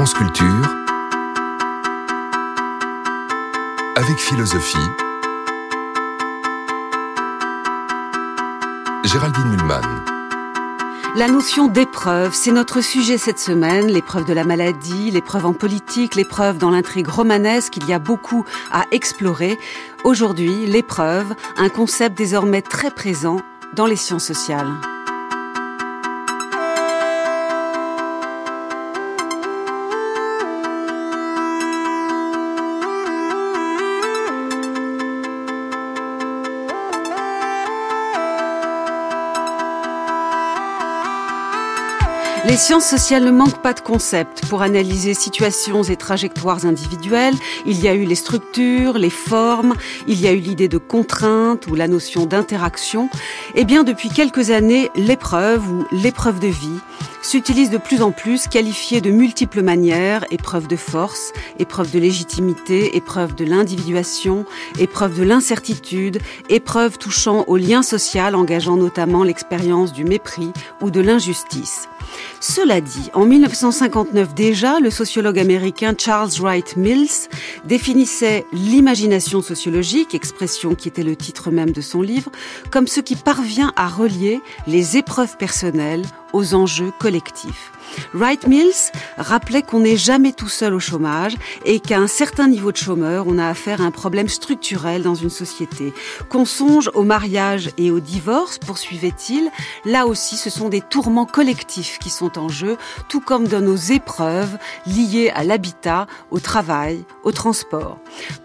France Culture avec philosophie. Géraldine Mulman. La notion d'épreuve, c'est notre sujet cette semaine, l'épreuve de la maladie, l'épreuve en politique, l'épreuve dans l'intrigue romanesque, il y a beaucoup à explorer. Aujourd'hui, l'épreuve, un concept désormais très présent dans les sciences sociales. Les sciences sociales ne manquent pas de concepts pour analyser situations et trajectoires individuelles. Il y a eu les structures, les formes, il y a eu l'idée de contrainte ou la notion d'interaction. Et eh bien, depuis quelques années, l'épreuve ou l'épreuve de vie s'utilise de plus en plus, qualifiée de multiples manières, épreuve de force, épreuve de légitimité, épreuve de l'individuation, épreuve de l'incertitude, épreuve touchant au lien social, engageant notamment l'expérience du mépris ou de l'injustice. Cela dit, en 1959 déjà, le sociologue américain Charles Wright Mills définissait l'imagination sociologique, expression qui était le titre même de son livre, comme ce qui parvient à relier les épreuves personnelles aux enjeux collectifs. Wright Mills rappelait qu'on n'est jamais tout seul au chômage et qu'à un certain niveau de chômeur, on a affaire à un problème structurel dans une société. Qu'on songe au mariage et au divorce, poursuivait-il, là aussi ce sont des tourments collectifs qui sont en jeu, tout comme dans nos épreuves liées à l'habitat, au travail, au transport.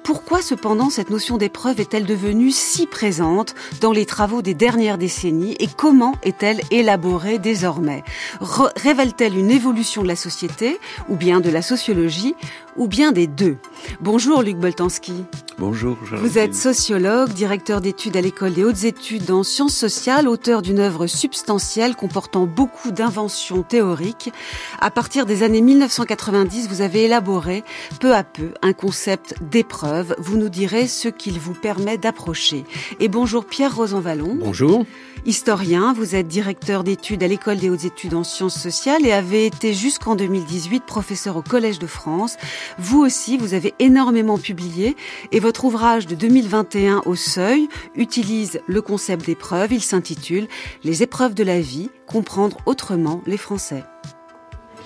Pourquoi cependant cette notion d'épreuve est-elle devenue si présente dans les travaux des dernières décennies et comment est-elle élaborée désormais? Révèle-t-elle une évolution de la société, ou bien de la sociologie, ou bien des deux. Bonjour Luc Boltanski. Bonjour. Vous êtes sociologue, directeur d'études à l'école des hautes études en sciences sociales, auteur d'une œuvre substantielle comportant beaucoup d'inventions théoriques. À partir des années 1990, vous avez élaboré peu à peu un concept d'épreuve. Vous nous direz ce qu'il vous permet d'approcher. Et bonjour Pierre Rosanvallon. Bonjour. Historien, vous êtes directeur d'études à l'école des hautes études en sciences sociales et avez été jusqu'en 2018 professeur au Collège de France. Vous aussi, vous avez énormément publié et votre ouvrage de 2021 au seuil utilise le concept d'épreuve. Il s'intitule Les épreuves de la vie, comprendre autrement les Français.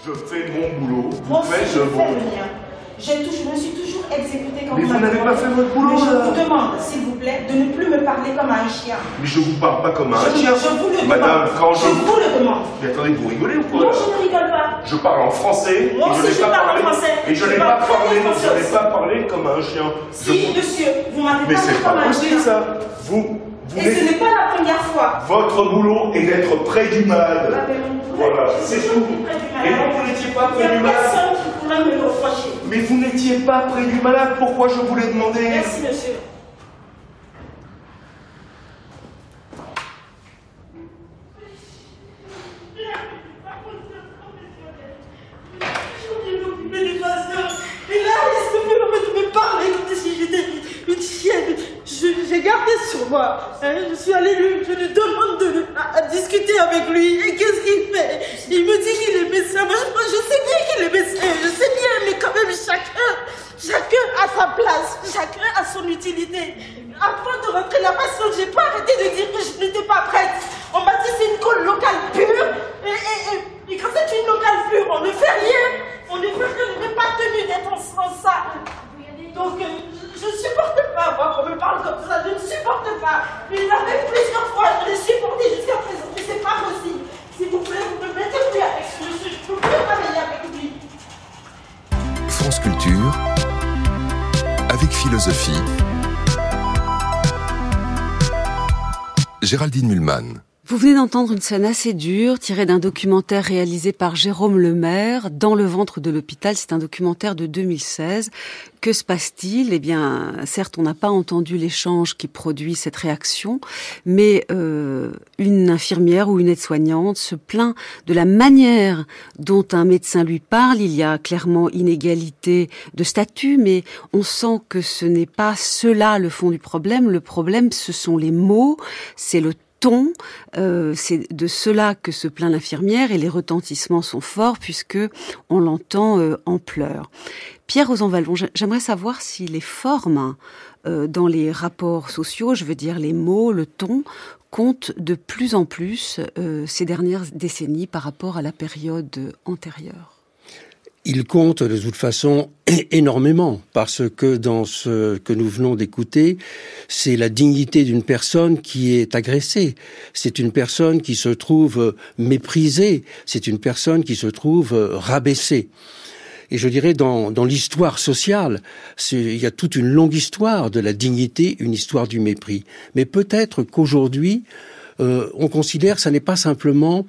Je fais mon boulot, vous faites je je me suis toujours exécuté comme Mais vous n'avez pas fait votre boulot, Mais je vous demande, s'il vous plaît, de ne plus me parler comme un chien. Mais je vous parle pas comme un je, chien. Je vous le Madame, demande. quand je... je vous le demande. Mais attendez, vous rigolez ou quoi Non, je ne rigole pas. Je parle en français. Moi aussi, je pas parle en français. Et je n'ai pas très parlé, je n'ai pas parlé comme un chien. Si, Je monsieur, vous m'avez Mais parlé c'est comme pas un possible chien. ça. Vous, vous Et ce n'est pas la première fois. Votre boulot est d'être près du malade. Ah, mon- Voilà, c'est tout. Et non, vous n'étiez pas Il n'y près a du malade. personne qui pourrait me le reprocher. Mais vous n'étiez pas près du malade. Pourquoi je vous l'ai demandé Merci, monsieur. Et là, est-ce que vous me parler comme si j'étais une chienne Je- J'ai hein, je suis allée lui, je lui demande de, discuter avec lui. Et qu'est-ce qu'il fait? Il me dit qu'il est médecin. Moi, je, sais bien qu'il est médecin. Je sais bien, mais quand même, chacun, chacun a sa place. Chacun a son utilité. Avant de rentrer là-bas, j'ai pas arrêté de dire que je n'étais pas prête. On m'a dit c'est une colle locale pure. Et, quand c'est une locale pure, on ne fait rien. On ne fait rien. On n'est pas tenu d'être en ça. Donc, euh, je ne supporte pas, moi, qu'on me parle comme ça. Je ne supporte pas. Mais il arrive plusieurs fois. Je l'ai supporté jusqu'à présent. Mais c'est pas possible. S'il vous plaît, vous me mettez plus avec ce monsieur. Je ne peux plus travailler avec lui. France Culture avec philosophie. Géraldine Mulman. Vous venez d'entendre une scène assez dure, tirée d'un documentaire réalisé par Jérôme Lemaire, Dans le ventre de l'hôpital. C'est un documentaire de 2016. Que se passe-t-il? Eh bien, certes, on n'a pas entendu l'échange qui produit cette réaction, mais euh, une infirmière ou une aide-soignante se plaint de la manière dont un médecin lui parle. Il y a clairement inégalité de statut, mais on sent que ce n'est pas cela le fond du problème. Le problème, ce sont les mots, c'est le ton, euh, c'est de cela que se plaint l'infirmière et les retentissements sont forts puisque on l'entend euh, en pleurs. Pierre Rosanvallon, j'aimerais savoir si les formes euh, dans les rapports sociaux, je veux dire les mots, le ton, comptent de plus en plus ces dernières décennies par rapport à la période antérieure il compte de toute façon énormément parce que dans ce que nous venons d'écouter, c'est la dignité d'une personne qui est agressée. C'est une personne qui se trouve méprisée. C'est une personne qui se trouve rabaissée. Et je dirais dans, dans l'histoire sociale, il y a toute une longue histoire de la dignité, une histoire du mépris. Mais peut-être qu'aujourd'hui, euh, on considère que ça n'est pas simplement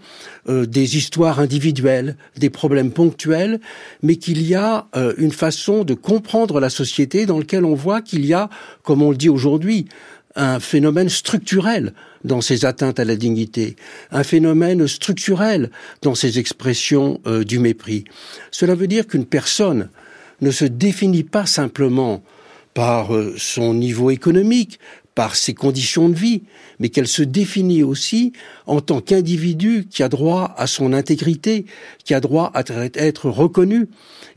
euh, des histoires individuelles, des problèmes ponctuels, mais qu'il y a euh, une façon de comprendre la société dans laquelle on voit qu'il y a, comme on le dit aujourd'hui, un phénomène structurel dans ces atteintes à la dignité, un phénomène structurel dans ces expressions du mépris. Cela veut dire qu'une personne ne se définit pas simplement par son niveau économique, par ses conditions de vie, mais qu'elle se définit aussi en tant qu'individu qui a droit à son intégrité, qui a droit à être reconnu.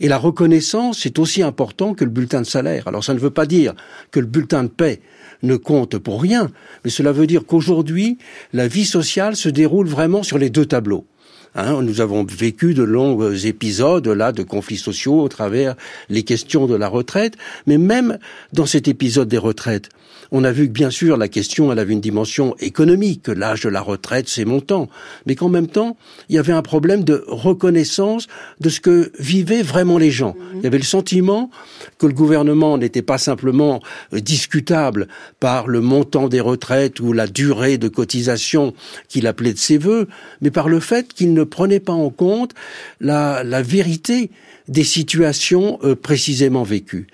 Et la reconnaissance est aussi important que le bulletin de salaire. Alors ça ne veut pas dire que le bulletin de paix ne compte pour rien, mais cela veut dire qu'aujourd'hui, la vie sociale se déroule vraiment sur les deux tableaux. Hein, nous avons vécu de longs épisodes là de conflits sociaux au travers les questions de la retraite, mais même dans cet épisode des retraites, on a vu que bien sûr la question elle avait une dimension économique, l'âge de la retraite, ses montants, mais qu'en même temps il y avait un problème de reconnaissance de ce que vivaient vraiment les gens. Mhm. Il y avait le sentiment que le gouvernement n'était pas simplement euh, discutable par le montant des retraites ou la durée de cotisation qu'il appelait de ses voeux, mais par le fait qu'il ne prenait pas en compte la, la vérité des situations euh, précisément vécues.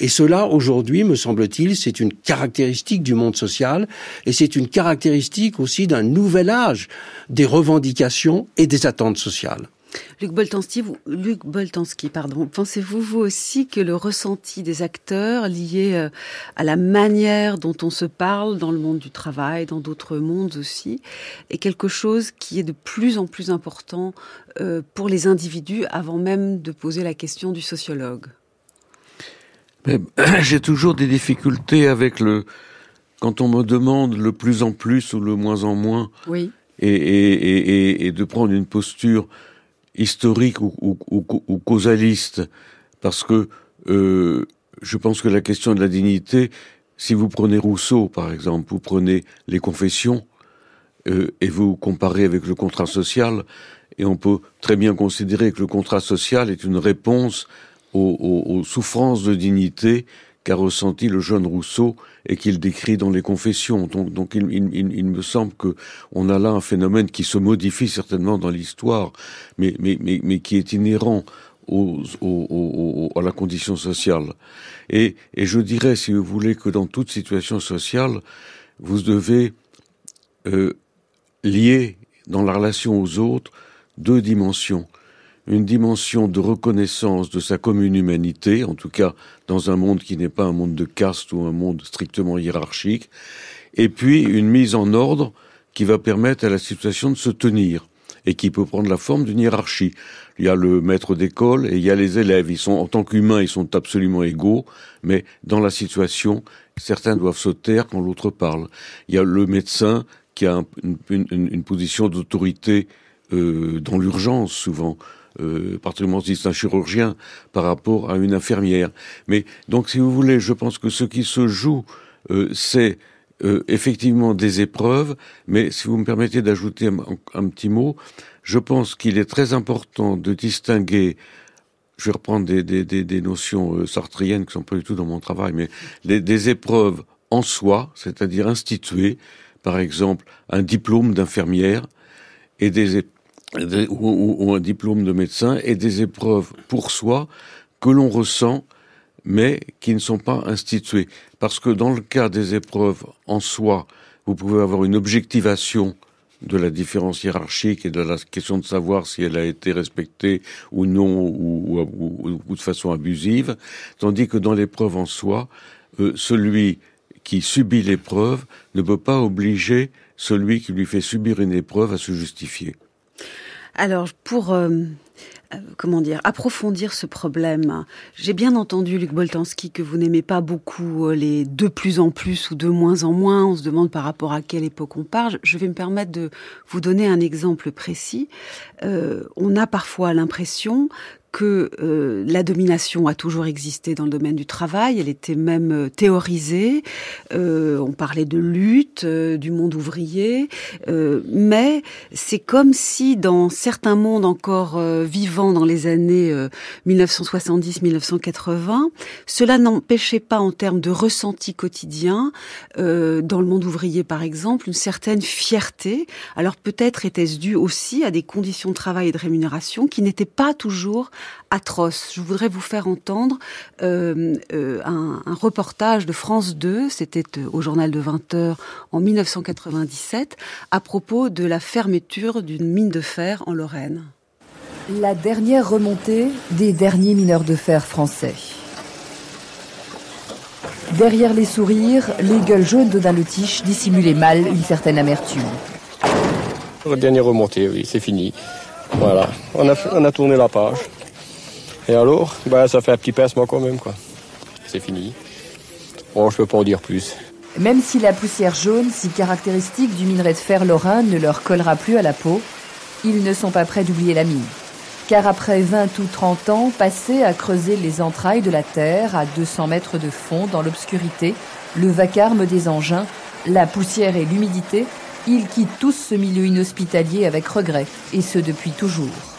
Et cela, aujourd'hui, me semble-t-il, c'est une caractéristique du monde social et c'est une caractéristique aussi d'un nouvel âge des revendications et des attentes sociales. Luc Boltanski, Luc Boltanski, pardon, pensez-vous vous aussi que le ressenti des acteurs lié euh, à la manière dont on se parle dans le monde du travail, dans d'autres mondes aussi, est quelque chose qui est de plus en plus important euh, pour les individus avant même de poser la question du sociologue? j'ai toujours des difficultés avec le quand on me demande le plus en plus ou le moins en moins. Oui. Et, et, et, et de prendre une posture historique ou, ou, ou, causaliste, parce que euh, je pense que la question de la dignité, si vous prenez Rousseau par exemple, vous prenez les confessions euh, et vous comparez avec le contrat social, et on peut très bien considérer que le contrat social est une réponse aux, souffrances de dignité qu'a ressenti le jeune Rousseau et qu'il décrit dans les confessions. Donc, il, me semble que on a là un phénomène qui se modifie certainement dans l'histoire, mais, qui est inhérent à la condition sociale. Et, et je dirais, si vous voulez, que dans toute situation sociale, vous devez euh, lier dans la relation aux autres deux dimensions une dimension de reconnaissance de sa commune humanité, en tout cas dans un monde qui n'est pas un monde de caste ou un monde strictement hiérarchique, et puis une mise en ordre qui va permettre à la situation de se tenir et qui peut prendre la forme d'une hiérarchie. Il y a le maître d'école et il y a les élèves. Ils sont, en tant qu'humains, ils sont absolument égaux, mais dans la situation, certains doivent se taire quand l'autre parle. Il y a le médecin qui a une, une, position d'autorité euh, dans l'urgence souvent euh, particulièrement si c'est un chirurgien, par rapport à une infirmière. Mais donc, si vous voulez, je pense que ce qui se joue, euh, c'est euh, effectivement des épreuves, mais si vous me permettez d'ajouter un, petit mot, je pense qu'il est très important de distinguer je vais reprendre des, des, des, des notions euh, sartriennes qui sont pas du tout dans mon travail, mais des épreuves en soi, c'est-à-dire instituées, par exemple un diplôme d'infirmière, et des, ou, un diplôme de médecin et des épreuves pour soi que l'on ressent mais qui ne sont pas instituées. Parce que dans le cas des épreuves en soi, vous pouvez avoir une objectivation de la différence hiérarchique et de la question de savoir si elle a été respectée ou non ou, de façon abusive, tandis que dans l'épreuve en soi, euh, celui qui subit l'épreuve ne peut pas obliger celui qui lui fait subir une épreuve à se justifier. Alors, pour euh, euh, comment dire, approfondir ce problème. J'ai bien entendu, Luc Boltanski, que vous n'aimez pas beaucoup euh, les de plus en plus ou de moins en moins. On se demande par rapport à quelle époque on parle. Je vais me permettre de vous donner un exemple précis. On a parfois l'impression que euh, la domination a toujours existé dans le domaine du travail, elle était même euh, théorisée, euh, on parlait de lutte du monde ouvrier, mais c'est comme si dans certains mondes encore vivants dans les années 1970-1980, cela n'empêchait pas en termes de ressenti quotidien, dans le monde ouvrier par exemple, une certaine fierté. Alors peut-être était-ce dû aussi à des conditions de travail et de rémunération qui n'étaient pas toujours atroce. Je voudrais vous faire entendre euh, euh, un, reportage de France 2, c'était euh, au journal de 20 heures en 1997, à propos de la fermeture d'une mine de fer en Lorraine. La dernière remontée des derniers mineurs de fer français. Derrière les sourires, les gueules jaunes d'Odin Letiche dissimulaient mal une certaine amertume. Dernière remontée, oui, c'est fini. Voilà, on a, on a tourné la page. Et alors, bah, ça fait un petit pincement quand même, quoi. C'est fini. Bon, je peux pas en dire plus. Même si la poussière jaune, si caractéristique du minerai de fer lorrain, ne leur collera plus à la peau, ils ne sont pas prêts d'oublier la mine. Car après 20 ou 30 ans passés à creuser les entrailles de la terre à 200 mètres de fond dans l'obscurité, le vacarme des engins, la poussière et l'humidité, ils quittent tous ce milieu inhospitalier avec regret, et ce depuis toujours.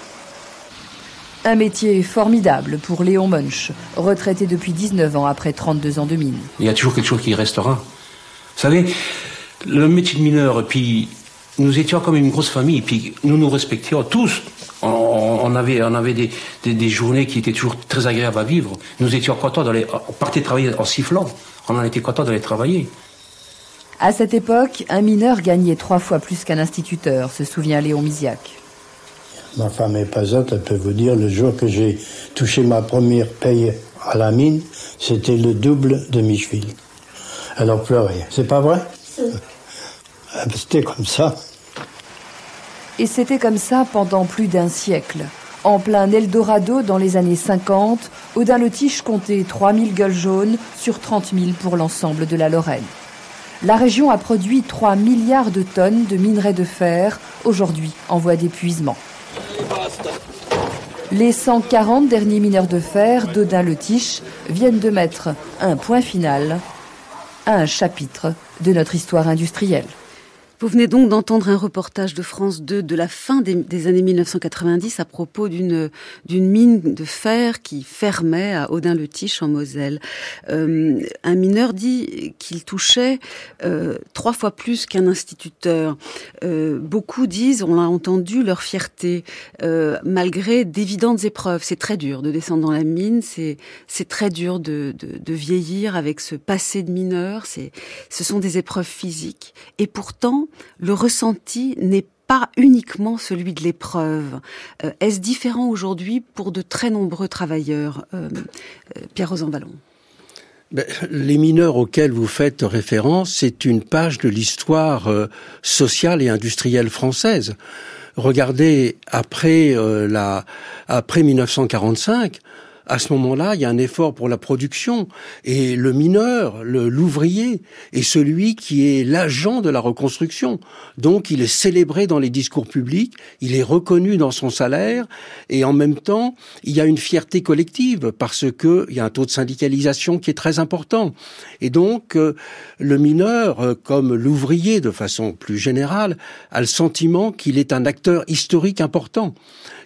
Un métier formidable pour Léon Munch, retraité depuis 19 ans après 32 ans de mine. Il y a toujours quelque chose qui restera. Vous savez, le métier de mineur, puis nous étions comme une grosse famille, puis nous nous respections tous. On, avait, on avait des, des, journées qui étaient toujours très agréables à vivre. Nous étions contents d'aller, on partait travailler en sifflant. On en était contents d'aller travailler. À cette époque, un mineur gagnait trois fois plus qu'un instituteur, se souvient Léon Misiac. Ma femme est pesante, elle peut vous dire, le jour que j'ai touché ma première paye à la mine, c'était le double de Micheville. Elle en pleurait. C'est pas vrai? Ah, C'était comme ça. Et c'était comme ça pendant plus d'un siècle. En plein Eldorado, dans les années 50, Odin Le Tiche comptait 3000 gueules jaunes sur 30 000 pour l'ensemble de la Lorraine. La région a produit 3 milliards de tonnes de minerais de fer, aujourd'hui en voie d'épuisement. Les 140 derniers mineurs de fer d'Odin-le-Tiche viennent de mettre un point final à un chapitre de notre histoire industrielle. Vous venez donc d'entendre un reportage de France 2 de la fin des, années 1990 à propos d'une d'une mine de fer qui fermait à Audin-le-Tiche en Moselle. Euh, un mineur dit qu'il touchait euh, trois fois plus qu'un instituteur. Euh, beaucoup disent, on l'a entendu, leur fierté malgré d'évidentes épreuves. C'est très dur de descendre dans la mine, c'est c'est très dur de, de, de vieillir avec ce passé de mineur. Ce sont des épreuves physiques et pourtant le ressenti n'est pas uniquement celui de l'épreuve. Euh, est-ce différent aujourd'hui pour de très nombreux travailleurs euh, euh, Pierre Rosanvallon? Ben, les mineurs auxquels vous faites référence, c'est une page de l'histoire sociale et industrielle française. Regardez après la après 1945, à ce moment-là, il y a un effort pour la production. Et le mineur, l'ouvrier, est celui qui est l'agent de la reconstruction. Donc, il est célébré dans les discours publics, il est reconnu dans son salaire, et en même temps, il y a une fierté collective parce que il y a un taux de syndicalisation qui est très important. Et donc, euh, le mineur, euh, comme l'ouvrier de façon plus générale, a le sentiment qu'il est un acteur historique important,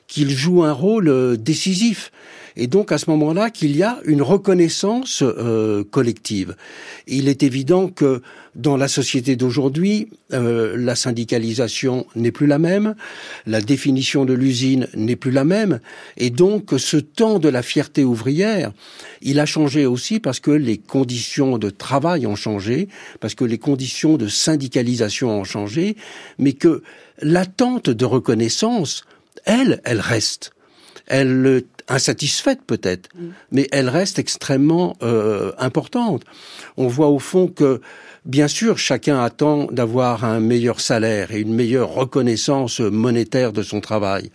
qu'il joue un rôle euh, décisif et donc à ce moment-là qu'il y a une reconnaissance euh, collective. Il est évident que dans la société d'aujourd'hui, euh, la syndicalisation n'est plus la même, la définition de l'usine n'est plus la même, et donc ce temps de la fierté ouvrière, il a changé aussi parce que les conditions de travail ont changé, parce que les conditions de syndicalisation ont changé, mais que l'attente de reconnaissance, elle, elle reste. Elle insatisfaite peut-être, mais elle reste extrêmement euh, importante. On voit au fond que, bien sûr, chacun attend d'avoir un meilleur salaire et une meilleure reconnaissance monétaire de son travail,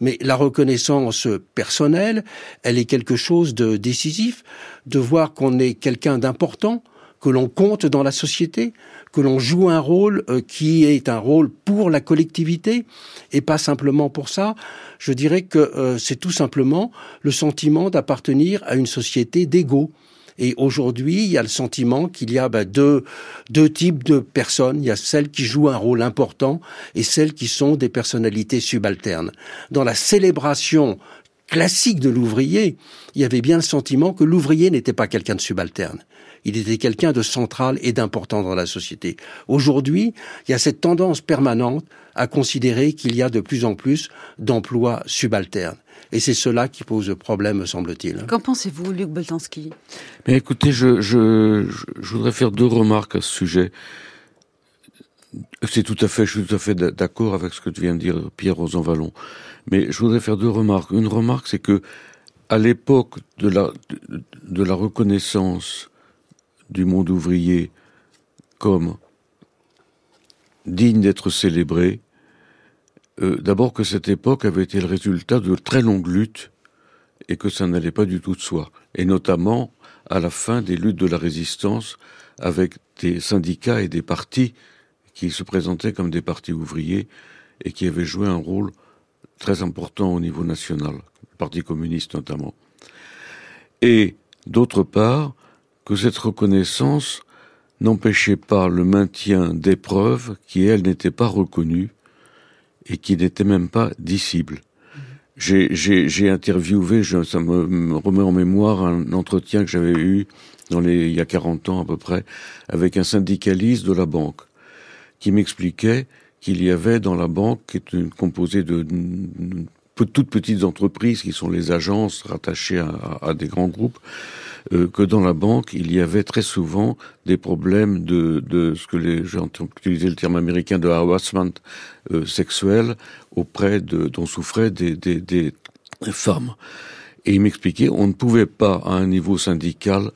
mais la reconnaissance personnelle, elle est quelque chose de décisif, de voir qu'on est quelqu'un d'important, que l'on compte dans la société, que l'on joue un rôle euh, qui est un rôle pour la collectivité et pas simplement pour ça. Je dirais que euh, c'est tout simplement le sentiment d'appartenir à une société d'égaux. Et aujourd'hui, il y a le sentiment qu'il y a bah, deux, deux types de personnes. Il y a celles qui jouent un rôle important et celles qui sont des personnalités subalternes. Dans la célébration classique de l'ouvrier, il y avait bien le sentiment que l'ouvrier n'était pas quelqu'un de subalterne il était quelqu'un de central et d'important dans la société. Aujourd'hui, il y a cette tendance permanente à considérer qu'il y a de plus en plus d'emplois subalternes. Et c'est cela qui pose problème, me semble-t-il. Qu'en pensez-vous, Luc Boltanski? Mais écoutez, je, je, je, voudrais faire deux remarques à ce sujet. C'est tout à fait, je suis tout à fait d'accord avec ce que vient de dire Pierre Rosanvallon. Mais je voudrais faire deux remarques. Une remarque, c'est que à l'époque de la, de la reconnaissance du monde ouvrier comme digne d'être célébré, euh, d'abord que cette époque avait été le résultat de très longues luttes et que ça n'allait pas du tout de soi, et notamment à la fin des luttes de la résistance avec des syndicats et des partis qui se présentaient comme des partis ouvriers et qui avaient joué un rôle très important au niveau national, le Parti communiste notamment. Et d'autre part, que cette reconnaissance n'empêchait pas le maintien d'épreuves qui, elles, n'étaient pas reconnues et qui n'étaient même pas dissibles. J'ai interviewé, je, ça me, remet en mémoire un entretien que j'avais eu dans les, il y a 40 ans à peu près, avec un syndicaliste de la banque, qui m'expliquait qu'il y avait dans la banque, qui est une, composée de toutes petites entreprises qui sont les agences rattachées à, à des grands groupes, euh, que dans la banque, il y avait très souvent des problèmes de, de ce que les gens ont utilisé le terme américain de harassment euh, sexuel auprès de dont souffraient des, des, des femmes. Et il m'expliquait, on ne pouvait pas à un niveau syndical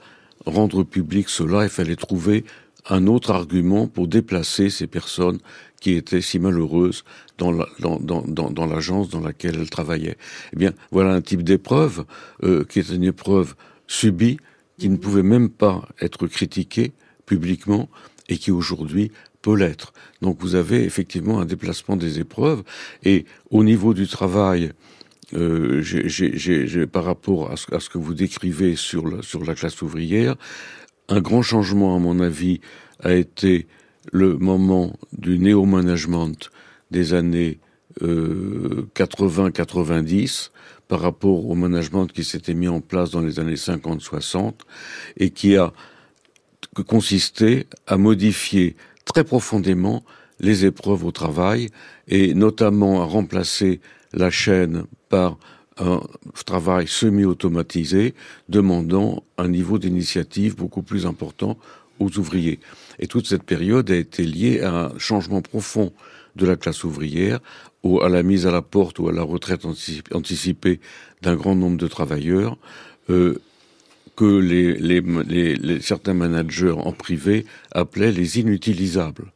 rendre public cela, il fallait trouver un autre argument pour déplacer ces personnes qui étaient si malheureuses dans l'agence dans, dans, dans, dans laquelle elles travaillaient. Eh bien, voilà un type d'épreuve euh, qui est une épreuve subie, qui ne pouvait même pas être critiquée publiquement et qui aujourd'hui peut l'être. Donc vous avez effectivement un déplacement des épreuves et au niveau du travail, euh, par rapport à ce, que vous décrivez sur la, sur la classe ouvrière, un grand changement à mon avis a été le moment du néo-management des années euh, 80-90 par rapport au management qui s'était mis en place dans les années 50-60 et qui a consisté à modifier très profondément les épreuves au travail et notamment à remplacer la chaîne par un travail semi-automatisé demandant un niveau d'initiative beaucoup plus important aux ouvriers. Et toute cette période a été liée à un changement profond de la classe ouvrière, ou à la mise à la porte ou à la retraite anticipée d'un grand nombre de travailleurs, euh, que les, certains managers en privé appelaient les inutilisables.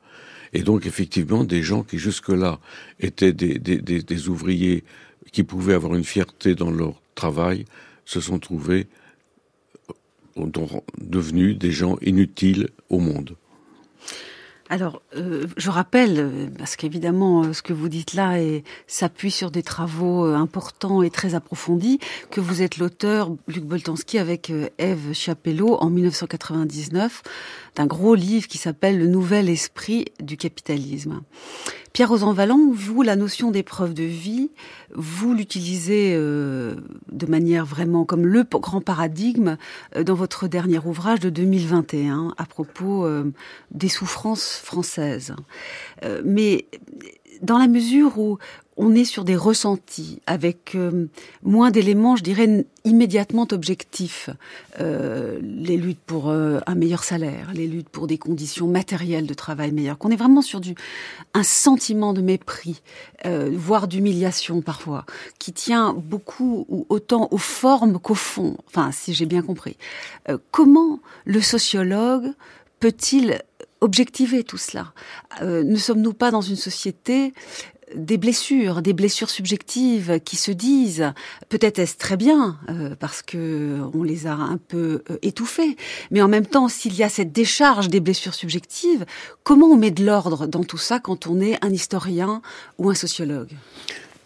Et donc effectivement, des gens qui jusque-là étaient des, des, des, des, ouvriers qui pouvaient avoir une fierté dans leur travail, se sont trouvés euh, devenus des gens inutiles au monde. Alors, euh, je rappelle, euh, parce qu'évidemment, euh, ce que vous dites là s'appuie sur des travaux importants et très approfondis, que vous êtes l'auteur, Luc Boltanski, avec Eve Chapello, en 1999, d'un gros livre qui s'appelle Le nouvel esprit du capitalisme. Pierre Rosanvallon, vous, la notion d'épreuve de vie, vous l'utilisez euh, de manière vraiment comme le grand paradigme euh, dans votre dernier ouvrage de 2021 à propos euh, des souffrances françaises. mais dans la mesure où on est sur des ressentis avec euh, moins d'éléments, je dirais, immédiatement objectifs. Euh, les luttes pour euh, un meilleur salaire, les luttes pour des conditions matérielles de travail meilleures. Qu'on est vraiment sur du un sentiment de mépris, voire d'humiliation parfois, qui tient beaucoup ou autant aux formes qu'au fond. Enfin, si j'ai bien compris. comment le sociologue peut-il objectiver tout cela? Ne sommes-nous pas dans une société des blessures, des blessures subjectives qui se disent. Peut-être est-ce très bien euh, parce que on les a un peu euh, étouffées, mais en même temps, s'il y a cette décharge des blessures subjectives, comment on met de l'ordre dans tout ça quand on est un historien ou un sociologue?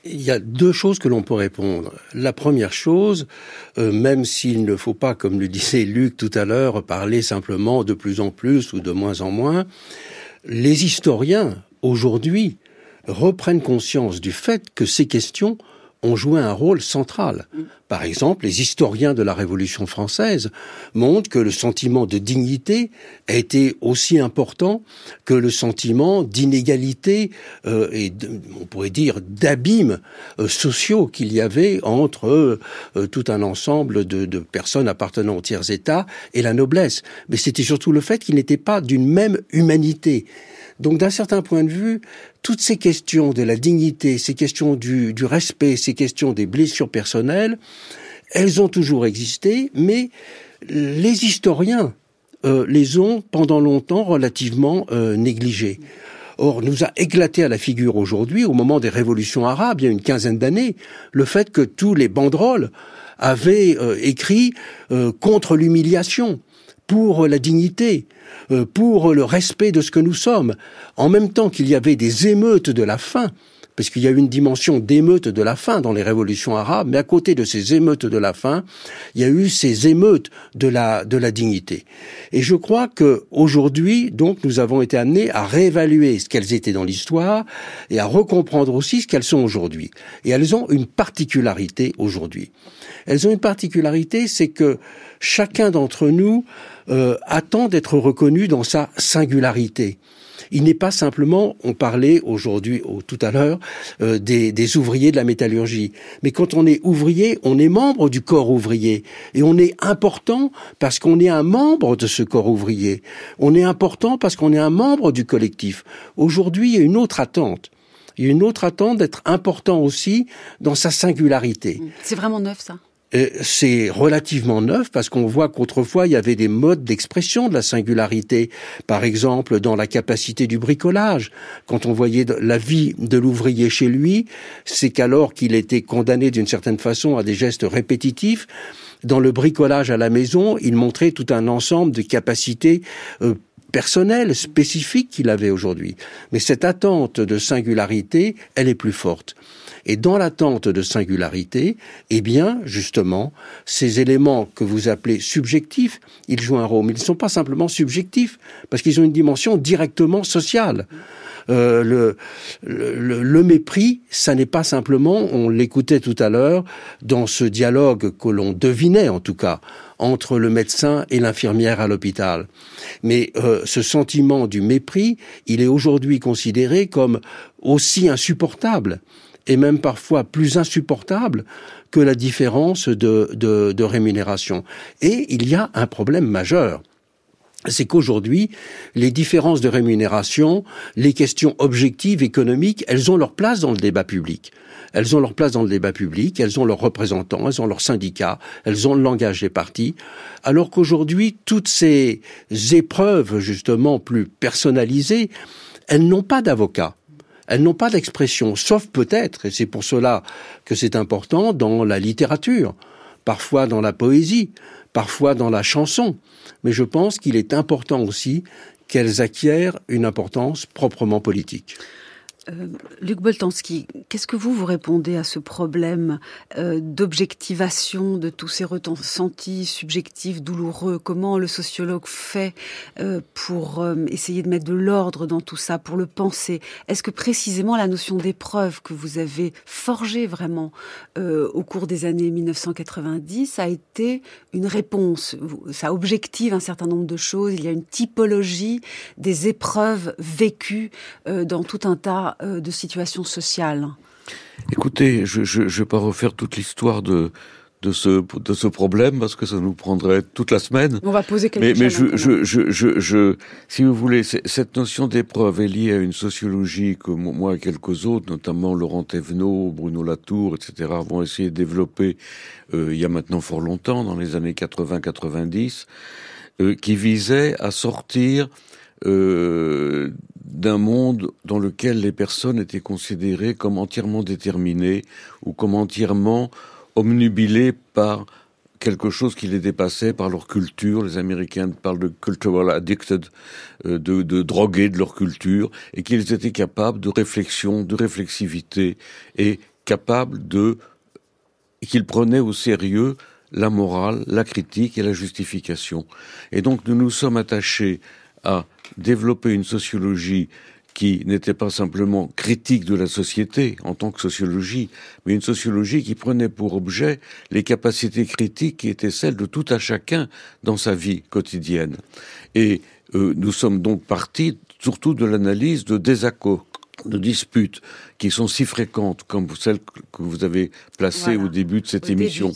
Il y a deux choses que l'on peut répondre. La première chose, euh, même s'il ne faut pas, comme le disait Luc tout à l'heure, parler simplement de plus en plus ou de moins en moins, les historiens, aujourd'hui, reprennent conscience du fait que ces questions ont joué un rôle central. Par exemple, les historiens de la Révolution française montrent que le sentiment de dignité a été aussi important que le sentiment d'inégalité euh, et on pourrait dire d'abîmes euh, sociaux qu'il y avait entre euh, tout un ensemble de, de, personnes appartenant aux tiers états et la noblesse. Mais c'était surtout le fait qu'ils n'étaient pas d'une même humanité. Donc d'un certain point de vue, toutes ces questions de la dignité, ces questions du, respect, ces questions des blessures personnelles, elles ont toujours existé, mais les historiens euh, les ont pendant longtemps relativement euh, négligées. Or, nous a éclaté à la figure aujourd'hui, au moment des révolutions arabes, il y a une quinzaine d'années, le fait que tous les banderoles avaient euh, écrit contre l'humiliation, pour la dignité, euh, pour le respect de ce que nous sommes, en même temps qu'il y avait des émeutes de la faim, parce qu'il y a une dimension d'émeute de la faim dans les révolutions arabes, mais à côté de ces émeutes de la faim, il y a eu ces émeutes de la, de la dignité. Et je crois que aujourd'hui, donc, nous avons été amenés à réévaluer ce qu'elles étaient dans l'histoire et à recomprendre aussi ce qu'elles sont aujourd'hui. Et elles ont une particularité aujourd'hui. Elles ont une particularité, c'est que chacun d'entre nous euh, attend d'être reconnu dans sa singularité. Il n'est pas simplement, on parlait aujourd'hui, tout à l'heure, euh, des, des, ouvriers de la métallurgie. Mais quand on est ouvrier, on est membre du corps ouvrier. Et on est important parce qu'on est un membre de ce corps ouvrier. On est important parce qu'on est un membre du collectif. Aujourd'hui, il y a une autre attente. Il y a une autre attente d'être important aussi dans sa singularité. C'est vraiment neuf, ça c'est relativement neuf parce qu'on voit qu'autrefois il y avait des modes d'expression de la singularité. Par exemple, dans la capacité du bricolage. Quand on voyait la vie de l'ouvrier chez lui, c'est qu'alors qu'il était condamné d'une certaine façon à des gestes répétitifs, dans le bricolage à la maison, il montrait tout un ensemble de capacités euh, personnelles, spécifiques qu'il avait aujourd'hui. Mais cette attente de singularité, elle est plus forte. Et dans l'attente de singularité, eh bien, justement, ces éléments que vous appelez subjectifs, ils jouent un rôle. Mais ils ne sont pas simplement subjectifs, parce qu'ils ont une dimension directement sociale. Euh, le, le, le, mépris, ça n'est pas simplement, on l'écoutait tout à l'heure, dans ce dialogue que l'on devinait en tout cas, entre le médecin et l'infirmière à l'hôpital. Mais euh, ce sentiment du mépris, il est aujourd'hui considéré comme aussi insupportable et même parfois plus insupportable que la différence de, de, rémunération. Et il y a un problème majeur c'est qu'aujourd'hui, les différences de rémunération, les questions objectives économiques, elles ont leur place dans le débat public. Elles ont leur place dans le débat public, elles ont leurs représentants, elles ont leurs syndicats, elles ont le langage des partis, alors qu'aujourd'hui, toutes ces épreuves, justement, plus personnalisées, elles n'ont pas d'avocat elles n'ont pas d'expression, sauf peut-être, et c'est pour cela que c'est important, dans la littérature, parfois dans la poésie, parfois dans la chanson. Mais je pense qu'il est important aussi qu'elles acquièrent une importance proprement politique. Euh, Luc Boltanski, qu'est-ce que vous vous répondez à ce problème euh, d'objectivation de tous ces ressentis subjectifs douloureux? Comment le sociologue fait euh, pour essayer de mettre de l'ordre dans tout ça, pour le penser? Est-ce que précisément la notion d'épreuve que vous avez forgée vraiment au cours des années 1990 a été une réponse? Ça objective un certain nombre de choses. Il y a une typologie des épreuves vécues dans tout un tas euh, de situations sociales Écoutez, je ne vais pas refaire toute l'histoire de, de ce, de ce problème parce que ça nous prendrait toute la semaine. On va poser quelques Mais, mais questions je, je, je, je, si vous voulez, cette notion d'épreuve est liée à une sociologie que moi et quelques autres, notamment Laurent Thévenot, Bruno Latour, etc., vont essayer de développer euh, il y a maintenant fort longtemps, dans les années 80-90, euh, qui visait à sortir euh, d'un monde dans lequel les personnes étaient considérées comme entièrement déterminées ou comme entièrement omnubilées par quelque chose qui les dépassait par leur culture. Les Américains parlent de cultural addicted, euh, de, de drogués de leur culture, et qu'ils étaient capables de réflexion, de réflexivité, et capables de qu'ils prenaient au sérieux la morale, la critique et la justification. Et donc nous nous sommes attachés à développer une sociologie qui n'était pas simplement critique de la société en tant que sociologie, mais une sociologie qui prenait pour objet les capacités critiques qui étaient celles de tout à chacun dans sa vie quotidienne. Et euh, nous sommes donc partis surtout de l'analyse de désaccords de disputes qui sont si fréquentes comme celles que vous avez placées Voilà. au début de cette Au émission.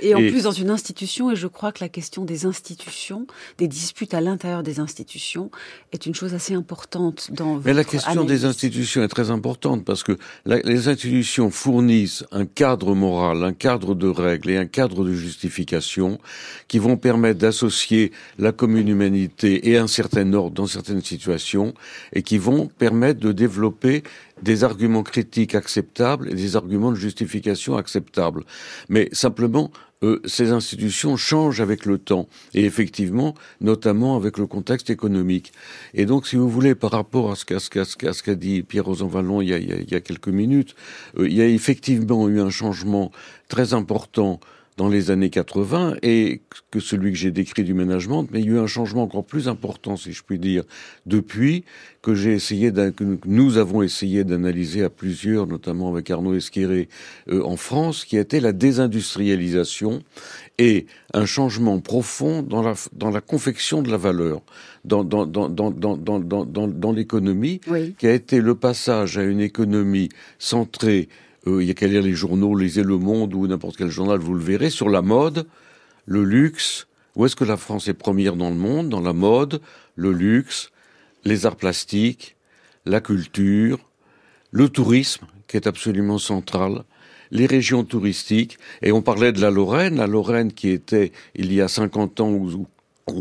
Et en Et- plus dans une institution, et je crois que la question des institutions, des disputes à l'intérieur des institutions, est une chose assez importante dans Mais la question des institutions est très importante parce que la- les institutions fournissent un cadre moral, un cadre de règles et un cadre de justification qui vont permettre d'associer la commune humanité et un certain ordre dans certaines situations et qui vont permettre de développer des arguments critiques acceptables et des arguments de justification acceptables. Mais simplement, euh, ces institutions changent avec le temps et effectivement, notamment avec le contexte économique. Et donc, si vous voulez, par rapport à ce qu'a dit Pierre Rosanvallon il il y a quelques minutes, euh, il y a effectivement eu un changement très important dans les années 80 et que celui que j'ai décrit du management, mais il y a eu un changement encore plus important, si je puis dire, depuis que j'ai essayé, que nous avons essayé d'analyser à plusieurs, notamment avec Arnaud Esquiré, euh, en France, qui était la désindustrialisation et un changement profond dans la, dans la confection de la valeur, dans, dans, dans, dans, dans, dans, dans l'économie, qui a été le passage à une économie centrée il y a qu'à lire les journaux, lisez Le Monde ou n'importe quel journal, vous le verrez, sur la mode, le luxe. Où est-ce que la France est première dans le monde Dans la mode, le luxe, les arts plastiques, la culture, le tourisme, qui est absolument central, les régions touristiques, et on parlait de la Lorraine, la Lorraine qui était, il y a 50 ans ou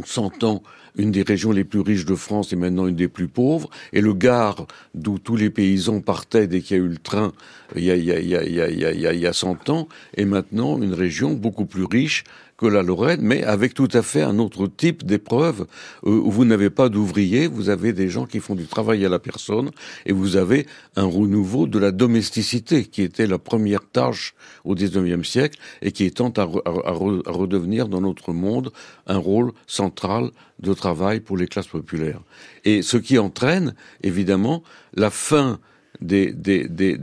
100 ans, une des régions les plus riches de France et maintenant une des plus pauvres, et le Gard, d'où tous les paysans partaient dès qu'il y a eu le train il y a, il il y a 100 ans, est maintenant une région beaucoup plus riche la Lorraine, mais avec tout à fait un autre type d'épreuve, euh, où vous n'avez pas d'ouvriers, vous avez des gens qui font du travail à la personne, et vous avez un renouveau de la domesticité, qui était la première tâche au XIXe siècle, et qui est tente à, re- à re- à redevenir dans notre monde un rôle central de travail pour les classes populaires. Et ce qui entraîne, évidemment, la fin des, des, des,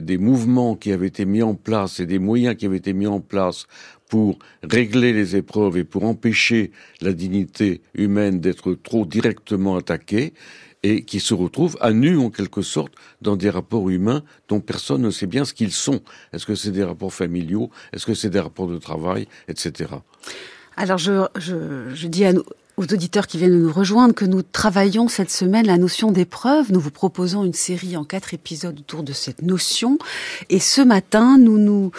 des mouvements qui avaient été mis en place et des moyens qui avaient été mis en place pour régler les épreuves et pour empêcher la dignité humaine d'être trop directement attaquée et qui se retrouvent à nu en quelque sorte dans des rapports humains dont personne ne sait bien ce qu'ils sont. Est-ce que c'est des rapports familiaux? Est-ce que c'est des rapports de travail? Etc. Alors je, je, je dis à nous, aux auditeurs qui viennent de nous rejoindre que nous travaillons cette semaine la notion d'épreuve. Nous vous proposons une série en quatre épisodes autour de cette notion. Et ce matin, nous nous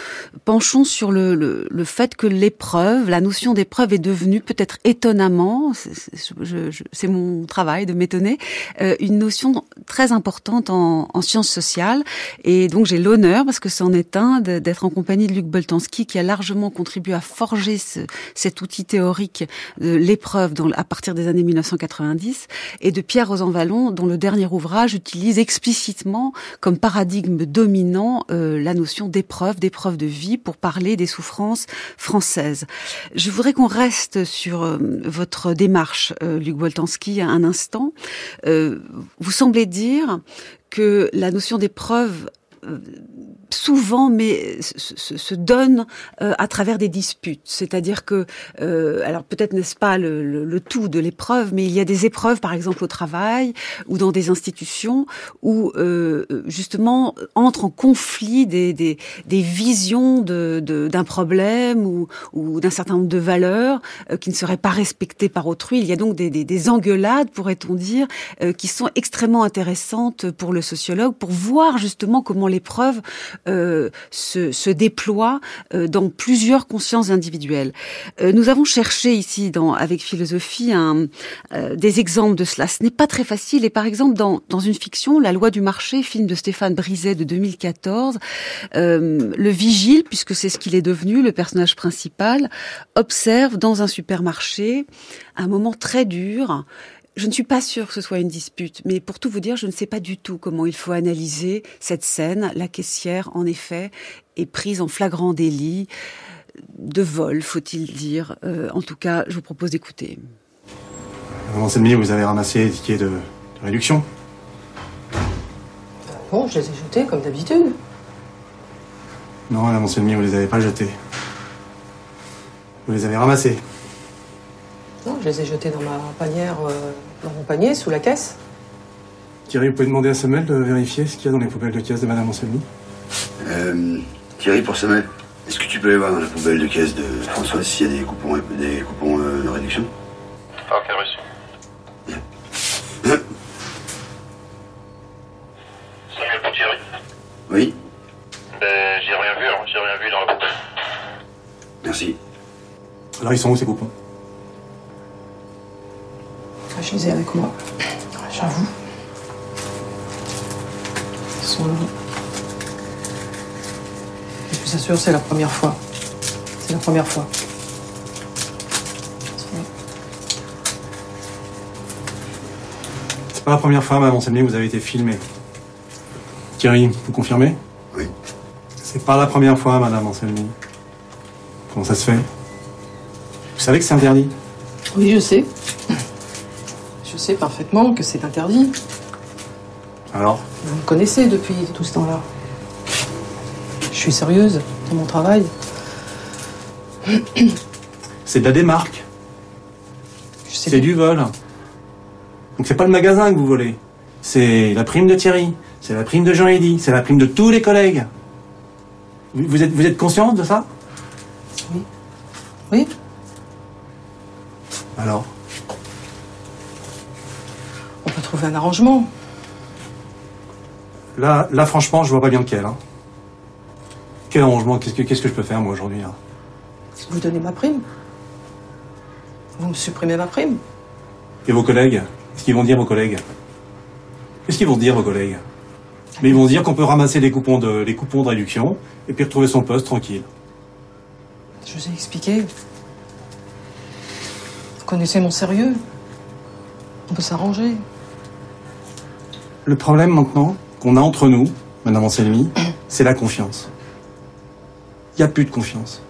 penchons sur le, le, le fait que l'épreuve, la notion d'épreuve est devenue peut-être étonnamment, c'est- mon travail de m'étonner, euh, une notion très importante en, en sciences sociales. Et donc j'ai l'honneur, parce que c'en est un, d'être en compagnie de Luc Boltanski, qui a largement contribué à forger ce- cet outil théorique de l'épreuve à partir des années 1990, et de Pierre Rosanvallon, dont le dernier ouvrage utilise explicitement comme paradigme dominant euh, la notion d'épreuve, d'épreuve de vie, pour parler des souffrances françaises. Je voudrais qu'on reste sur euh, votre démarche, euh, Luc Boltanski, un instant. Euh, vous semblez dire que la notion d'épreuve euh, souvent mais se, se donne à travers des disputes. C'est-à-dire que, alors peut-être n'est-ce pas le, le, le tout de l'épreuve, mais il y a des épreuves, par exemple au travail ou dans des institutions, où justement entrent en conflit des, des, des visions d'un de, problème ou, ou d'un certain nombre de valeurs qui ne seraient pas respectées par autrui. Il y a donc des, des, des engueulades, pourrait-on dire, qui sont extrêmement intéressantes pour le sociologue, pour voir justement comment l'épreuve euh, se, se, déploie euh, dans plusieurs consciences individuelles. Euh, nous avons cherché ici, dans, avec philosophie, un, euh, des exemples de cela. Ce n'est pas très facile. Et par exemple, dans, dans une fiction, La loi du marché, film de Stéphane Brizet de 2014, euh, le vigile, puisque c'est ce qu'il est devenu, le personnage principal, observe dans un supermarché un moment très dur je ne suis pas sûre que ce soit une dispute, mais pour tout vous dire, je ne sais pas du tout comment il faut analyser cette scène. La caissière, en effet, est prise en flagrant délit de vol, faut-il dire. Euh, en tout cas, je vous propose d'écouter. Madame Anselmi, vous avez ramassé les tickets de, de réduction Bon, je les ai jetés comme d'habitude. Non, Madame Anselmi, vous les avez pas jetés. Vous les avez ramassés. Non, je les ai jetés dans ma panière, euh, dans mon panier, sous la caisse. Thierry, vous pouvez demander à Samuel de vérifier ce qu'il y a dans les poubelles de caisse de Madame Anselmi euh, Thierry, pour Samuel, est-ce que tu peux aller voir dans la poubelle de caisse de Françoise s'il y a des coupons, des coupons euh, de réduction? Ok, reçu. Samuel pour Thierry? Oui, Ben, j'ai rien vu, hein. j'ai rien vu dans la poubelle. merci. Alors, ils sont où ces coupons? Je les ai avec moi. J'avoue. Ils sont là. Je vous assure, c'est la première fois. C'est la première fois. C'est pas la première fois, Madame Anselmi, que vous avez été filmé. Thierry, vous confirmez? Oui. C'est pas la première fois, Madame Anselmi. Comment ça se fait? Vous savez que c'est interdit? Oui, je sais. Je sais parfaitement que c'est interdit. Alors Vous me connaissez depuis tout ce temps-là. Je suis sérieuse dans mon travail. C'est de la démarque. C'est du vol. Donc c'est pas le magasin que vous volez. C'est la prime de Thierry. C'est la prime de Jean-Édy. C'est la prime de tous les collègues. Vous êtes, vous êtes consciente de ça? Oui. Oui. Alors? Trouver un arrangement. Là, là, franchement, je vois pas bien lequel. Hein. Quel arrangement Qu'est-ce que, je peux faire, moi, aujourd'hui là Vous donnez ma prime. Vous me supprimez ma prime. Et vos collègues? Qu'est-ce qu'ils vont dire, vos collègues? Qu'est-ce qu'ils vont dire, vos collègues? Mais ils vont dire qu'on peut ramasser les coupons, de, les coupons de réduction et puis retrouver son poste tranquille. Je vous ai expliqué. Vous connaissez mon sérieux. On peut s'arranger. Le problème maintenant qu'on a entre nous, Madame Anselmi, c'est la confiance. Il n'y a plus de confiance.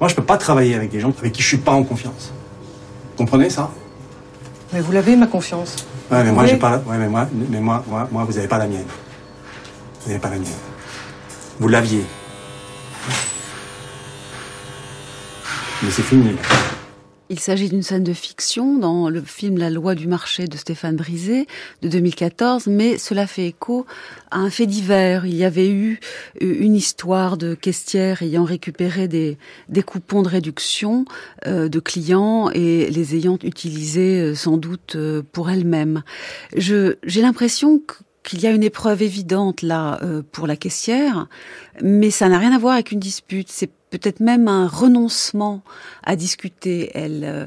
Moi, je peux pas travailler avec des gens avec qui je suis pas en confiance. Vous comprenez ça? Mais vous l'avez, ma confiance. Ouais, mais moi, j'ai pas. la- Ouais, mais moi, mais moi, moi, moi, vous avez pas la mienne. Vous n'avez pas la mienne. Vous l'aviez. Mais c'est fini. Il s'agit d'une scène de fiction dans le film La loi du marché de Stéphane Brisé de 2014, mais cela fait écho à un fait divers. Il y avait eu une histoire de caissière ayant récupéré des, coupons de réduction euh, de clients et les ayant utilisés euh, sans doute euh, pour elle-même. J'ai l'impression que qu'il y a une épreuve évidente là euh, pour la caissière, mais ça n'a rien à voir avec une dispute. C'est peut-être même un renoncement à discuter. Elle euh,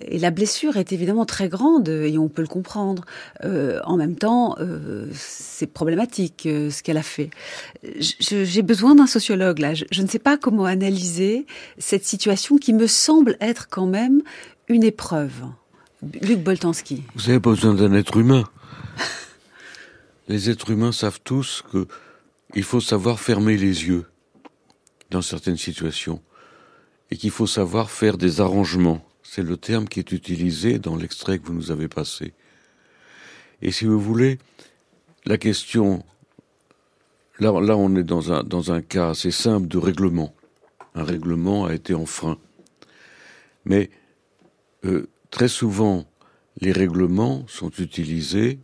et la blessure est évidemment très grande et on peut le comprendre. Euh, en même temps, euh, c'est problématique euh, ce qu'elle a fait. J'ai besoin d'un sociologue là. Je, je ne sais pas comment analyser cette situation qui me semble être quand même une épreuve. Luc Boltanski. Vous n'avez pas besoin d'un être humain. Les êtres humains savent tous que il faut savoir fermer les yeux dans certaines situations et qu'il faut savoir faire des arrangements. C'est le terme qui est utilisé dans l'extrait que vous nous avez passé. Et si vous voulez, la question, là, on est dans un, dans un cas assez simple de règlement. Un règlement a été enfreint. Mais euh, très souvent, les règlements sont utilisés,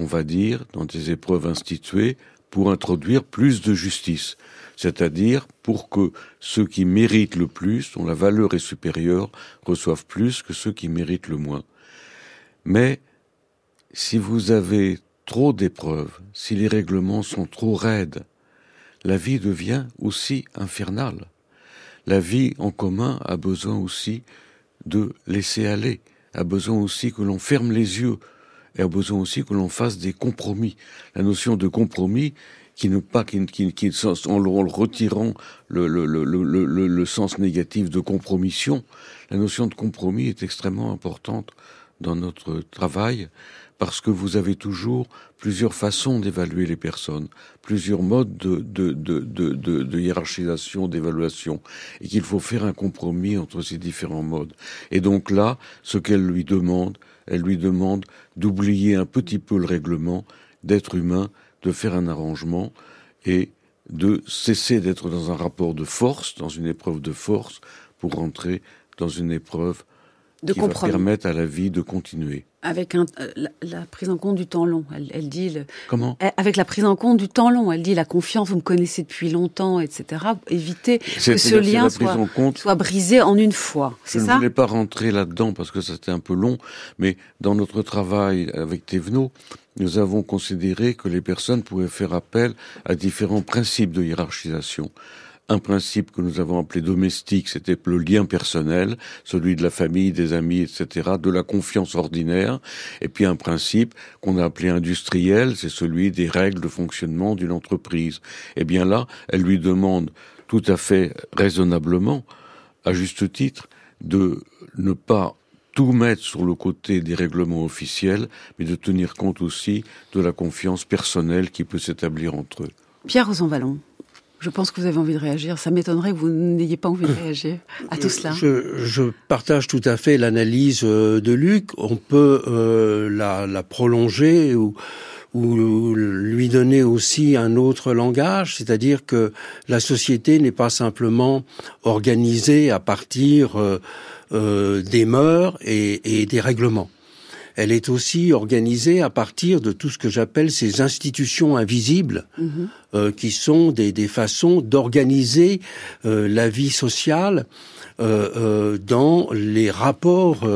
on va dire, dans des épreuves instituées pour introduire plus de justice, c'est-à-dire pour que ceux qui méritent le plus, dont la valeur est supérieure, reçoivent plus que ceux qui méritent le moins. Mais si vous avez trop d'épreuves, si les règlements sont trop raides, la vie devient aussi infernale. La vie en commun a besoin aussi de laisser aller, a besoin aussi que l'on ferme les yeux, et a besoin aussi que l'on fasse des compromis. La notion de compromis, qui ne pas, qui, qui, qui en, le, retirant le, le, le, le, sens négatif de compromission, la notion de compromis est extrêmement importante dans notre travail parce que vous avez toujours plusieurs façons d'évaluer les personnes, plusieurs modes de, de, de, de, de, de hiérarchisation, d'évaluation, et qu'il faut faire un compromis entre ces différents modes. Et donc là, ce qu'elle lui demande, elle lui demande d'oublier un petit peu le règlement, d'être humain, de faire un arrangement et de cesser d'être dans un rapport de force, dans une épreuve de force, pour rentrer dans une épreuve de qui compromis. va permettre à la vie de continuer. Avec un, euh, la, la, prise en compte du temps long, elle, elle dit. Le, Comment? Avec la prise en compte du temps long, elle dit la confiance, vous me connaissez depuis longtemps, etc. Éviter que ce lien soit, compte, soit, brisé en une fois. Je ne ça? voulais pas rentrer là-dedans parce que c'était un peu long, mais dans notre travail avec Thévenot, nous avons considéré que les personnes pouvaient faire appel à différents principes de hiérarchisation un principe que nous avons appelé domestique, c'était le lien personnel, celui de la famille, des amis, etc., de la confiance ordinaire, et puis un principe qu'on a appelé industriel, c'est celui des règles de fonctionnement d'une entreprise. Eh bien là, elle lui demande tout à fait raisonnablement, à juste titre, de ne pas tout mettre sur le côté des règlements officiels, mais de tenir compte aussi de la confiance personnelle qui peut s'établir entre eux. Pierre Rosanvallon. Je pense que vous avez envie de réagir. Ça m'étonnerait que vous n'ayez pas envie de réagir à tout cela. Je, je partage tout à fait l'analyse de Luc. On peut euh, la, la, prolonger ou, ou lui donner aussi un autre langage, c'est-à-dire que la société n'est pas simplement organisée à partir euh, euh, des mœurs et, et des règlements elle est aussi organisée à partir de tout ce que j'appelle ces institutions invisibles, mmh. euh, qui sont des, des façons d'organiser euh, la vie sociale euh, dans les rapports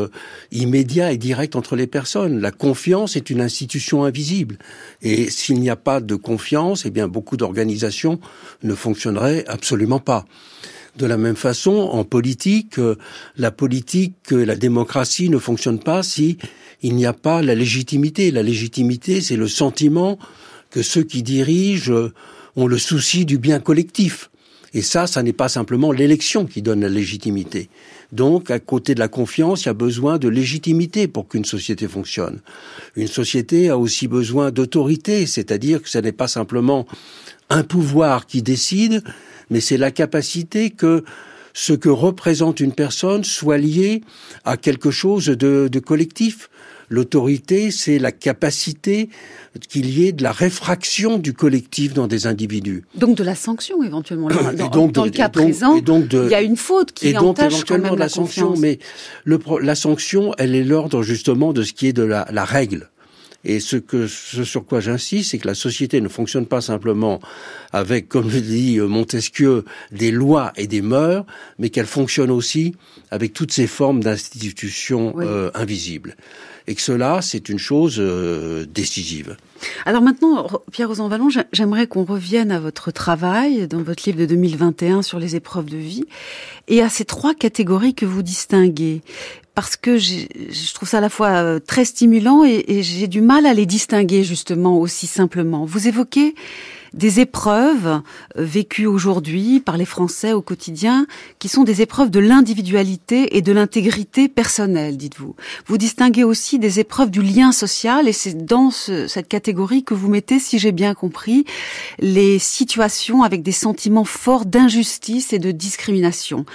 immédiats et directs entre les personnes. La confiance est une institution invisible, et s'il n'y a pas de confiance, eh bien beaucoup d'organisations ne fonctionneraient absolument pas. De la même façon, en politique, la politique, la démocratie ne fonctionne pas si il n'y a pas la légitimité. La légitimité, c'est le sentiment que ceux qui dirigent ont le souci du bien collectif. Et ça, ça n'est pas simplement l'élection qui donne la légitimité. Donc, à côté de la confiance, il y a besoin de légitimité pour qu'une société fonctionne. Une société a aussi besoin d'autorité, c'est-à-dire que ce n'est pas simplement un pouvoir qui décide, mais c'est la capacité que ce que représente une personne soit lié à quelque chose de, de collectif. L'autorité, c'est la capacité qu'il y ait de la réfraction du collectif dans des individus. Donc de la sanction éventuellement. Dans, donc dans de, le cas donc, présent, donc de, il y a une faute qui et donc entache éventuellement quand même la, la sanction, confiance. mais le, la sanction, elle est l'ordre justement de ce qui est de la, la règle. Et ce, que, ce sur quoi j'insiste, c'est que la société ne fonctionne pas simplement avec, comme le dit Montesquieu, des lois et des mœurs, mais qu'elle fonctionne aussi avec toutes ces formes d'institutions Oui. euh, invisibles. Et que cela, c'est une chose euh, décisive. Alors maintenant, Pierre Rosanvallon, j'aimerais qu'on revienne à votre travail dans votre livre de 2021 sur les épreuves de vie et à ces trois catégories que vous distinguez. Parce que je trouve ça à la fois euh, très stimulant et, et j'ai du mal à les distinguer justement aussi simplement. Vous évoquez des épreuves euh, vécues aujourd'hui par les Français au quotidien, qui sont des épreuves de l'individualité et de l'intégrité personnelle, dites-vous. Vous distinguez aussi des épreuves du lien social, et c'est dans ce, cette catégorie que vous mettez, si j'ai bien compris, les situations avec des sentiments forts d'injustice et de discrimination.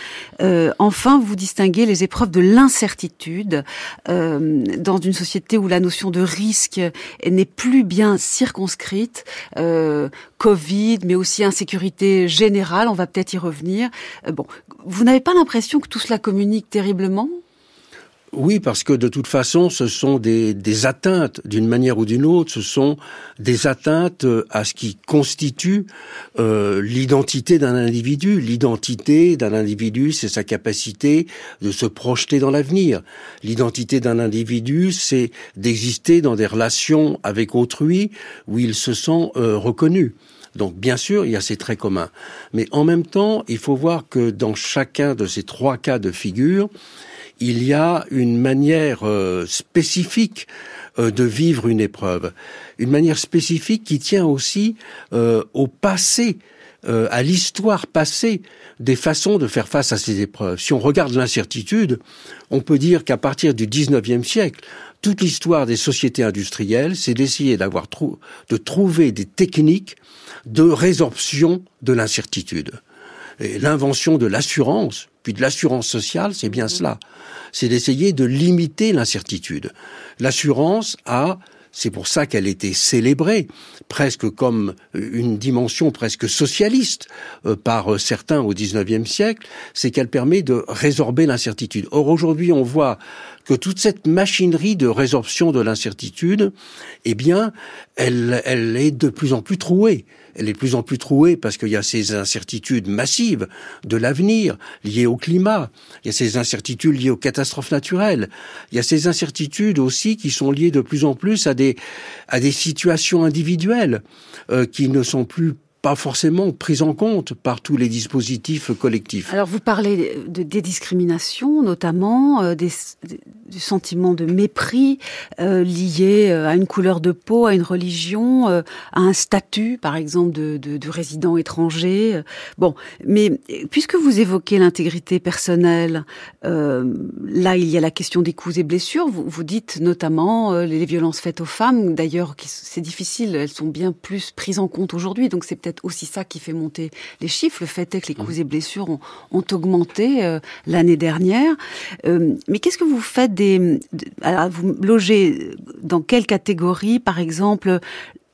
Euh, enfin, vous distinguez les épreuves de l'incertitude euh, dans une société où la notion de risque n'est plus bien circonscrite. Euh, Covid, mais aussi insécurité générale. On va peut-être y revenir. Euh, bon, vous n'avez pas l'impression que tout cela communique terriblement? Oui, parce que de toute façon, ce sont des, des atteintes, d'une manière ou d'une autre, ce sont des atteintes euh, à ce qui constitue euh, l'identité d'un individu. L'identité d'un individu, c'est sa capacité de se projeter dans l'avenir. L'identité d'un individu, c'est d'exister dans des relations avec autrui où il se sent euh, reconnu. Donc bien sûr, il y a ces traits communs. Mais en même temps, il faut voir que dans chacun de ces trois cas de figure, il y a une manière euh, spécifique euh, de vivre une épreuve, une manière spécifique qui tient aussi euh, au passé, à l'histoire passée des façons de faire face à ces épreuves. Si on regarde l'incertitude, on peut dire qu'à partir du 19e siècle, toute l'histoire des sociétés industrielles, c'est d'essayer d'avoir de trouver des techniques de résorption de l'incertitude. L'invention de l'assurance, puis de l'assurance sociale, c'est bien cela c'est d'essayer de limiter l'incertitude. L'assurance a c'est pour ça qu'elle était célébrée, presque comme une dimension presque socialiste euh, par certains au XIXe siècle, c'est qu'elle permet de résorber l'incertitude. Or aujourd'hui, on voit que toute cette machinerie de résorption de l'incertitude, eh bien, elle, elle est de plus en plus trouée elle est de plus en plus trouée parce qu'il y a ces incertitudes massives de l'avenir liées au climat, il y a ces incertitudes liées aux catastrophes naturelles, il y a ces incertitudes aussi qui sont liées de plus en plus à des, à des situations individuelles euh, qui ne sont plus pas forcément prise en compte par tous les dispositifs collectifs. Alors vous parlez de, des discriminations, notamment euh, des, du sentiment de mépris euh, lié euh, à une couleur de peau, à une religion, à un statut, par exemple, de, de, de résident étranger. Bon, mais puisque vous évoquez l'intégrité personnelle, là il y a la question des coups et blessures. Vous, dites notamment les violences faites aux femmes. D'ailleurs, c'est difficile, elles sont bien plus prises en compte aujourd'hui, donc c'est aussi ça qui fait monter les chiffres. Le fait est que les coups et blessures ont, augmenté euh, l'année dernière. Euh, mais qu'est-ce que vous faites des... Alors, vous logez dans quelle catégorie, par exemple,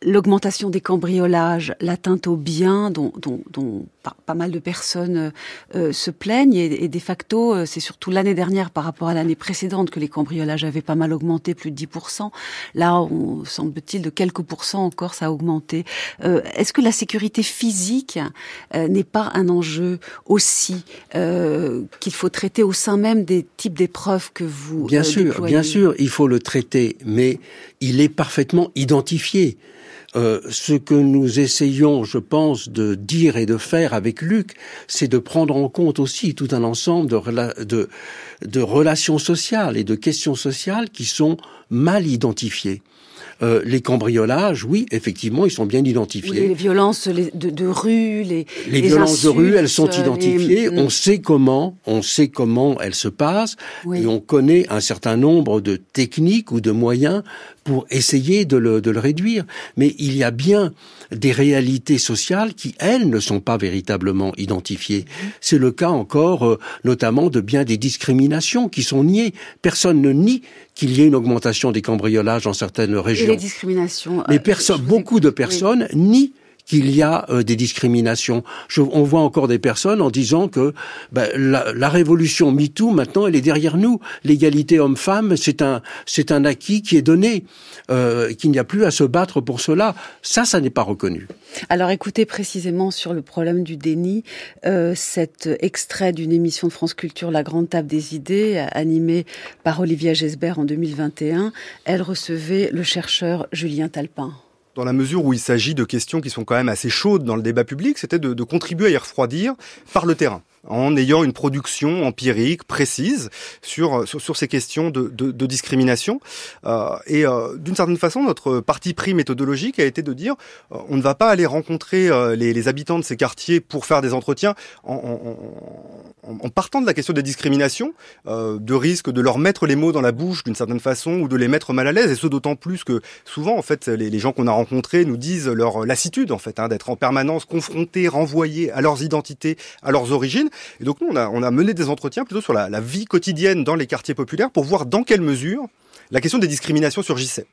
l'augmentation des cambriolages, l'atteinte aux biens dont, dont, dont pas, mal de personnes euh, se plaignent et, de facto, euh, c'est surtout l'année dernière par rapport à l'année précédente que les cambriolages avaient pas mal augmenté, plus de 10%. Là, on semble-t-il de quelques pourcents encore, ça a augmenté. Euh, Est-ce que la sécurité physique euh, n'est pas un enjeu aussi qu'il faut traiter au sein même des types d'épreuves que vous Bien sûr, bien sûr, il faut le traiter, mais il est parfaitement identifié. Euh, ce que nous essayons, je pense, de dire et de faire avec Luc, c'est de prendre en compte aussi tout un ensemble de, de, de relations sociales et de questions sociales qui sont mal identifiées. Euh, les cambriolages, oui, effectivement, ils sont bien identifiés. les violences de, rue, les, les, violences de rue, elles sont identifiées. On sait comment, on sait comment elles se passent, et on connaît un certain nombre de techniques ou de moyens pour essayer de le, de le réduire. Mais il y a bien des réalités sociales qui, elles, ne sont pas véritablement identifiées. C'est le cas encore, euh, notamment, de bien des discriminations qui sont niées. Personne ne nie qu'il y ait une augmentation des cambriolages dans certaines régions. Et les discriminations. Mais euh, personne, beaucoup de personnes nient qu'il y a euh, des discriminations. Je, on voit encore des personnes en disant que ben, la, la, révolution MeToo, maintenant, elle est derrière nous. L'égalité homme-femme, c'est un, c'est un acquis qui est donné, euh, qu'il n'y a plus à se battre pour cela. Ça, ça n'est pas reconnu. Alors écoutez précisément sur le problème du déni, euh, cet extrait d'une émission de France Culture, La Grande Table des Idées, animée par Olivia Gesbert en 2021. Elle recevait le chercheur Julien Talpin dans la mesure où il s'agit de questions qui sont quand même assez chaudes dans le débat public, c'était de, contribuer à y refroidir par le terrain en ayant une production empirique précise sur sur, ces questions de, de, discrimination. Euh, et euh, d'une certaine façon, notre parti pris méthodologique a été de dire euh, on ne va pas aller rencontrer euh, les, habitants de ces quartiers pour faire des entretiens en, en, en, en partant de la question des discriminations, euh, de risque de leur mettre les mots dans la bouche d'une certaine façon ou de les mettre mal à l'aise. Et ce d'autant plus que souvent, en fait, les, les, gens qu'on a rencontrés nous disent leur lassitude, en fait, hein, d'être en permanence confrontés, renvoyés à leurs identités, à leurs origines. Et donc nous, on a, on a mené des entretiens plutôt sur la, la vie quotidienne dans les quartiers populaires pour voir dans quelle mesure la question des discriminations surgissait.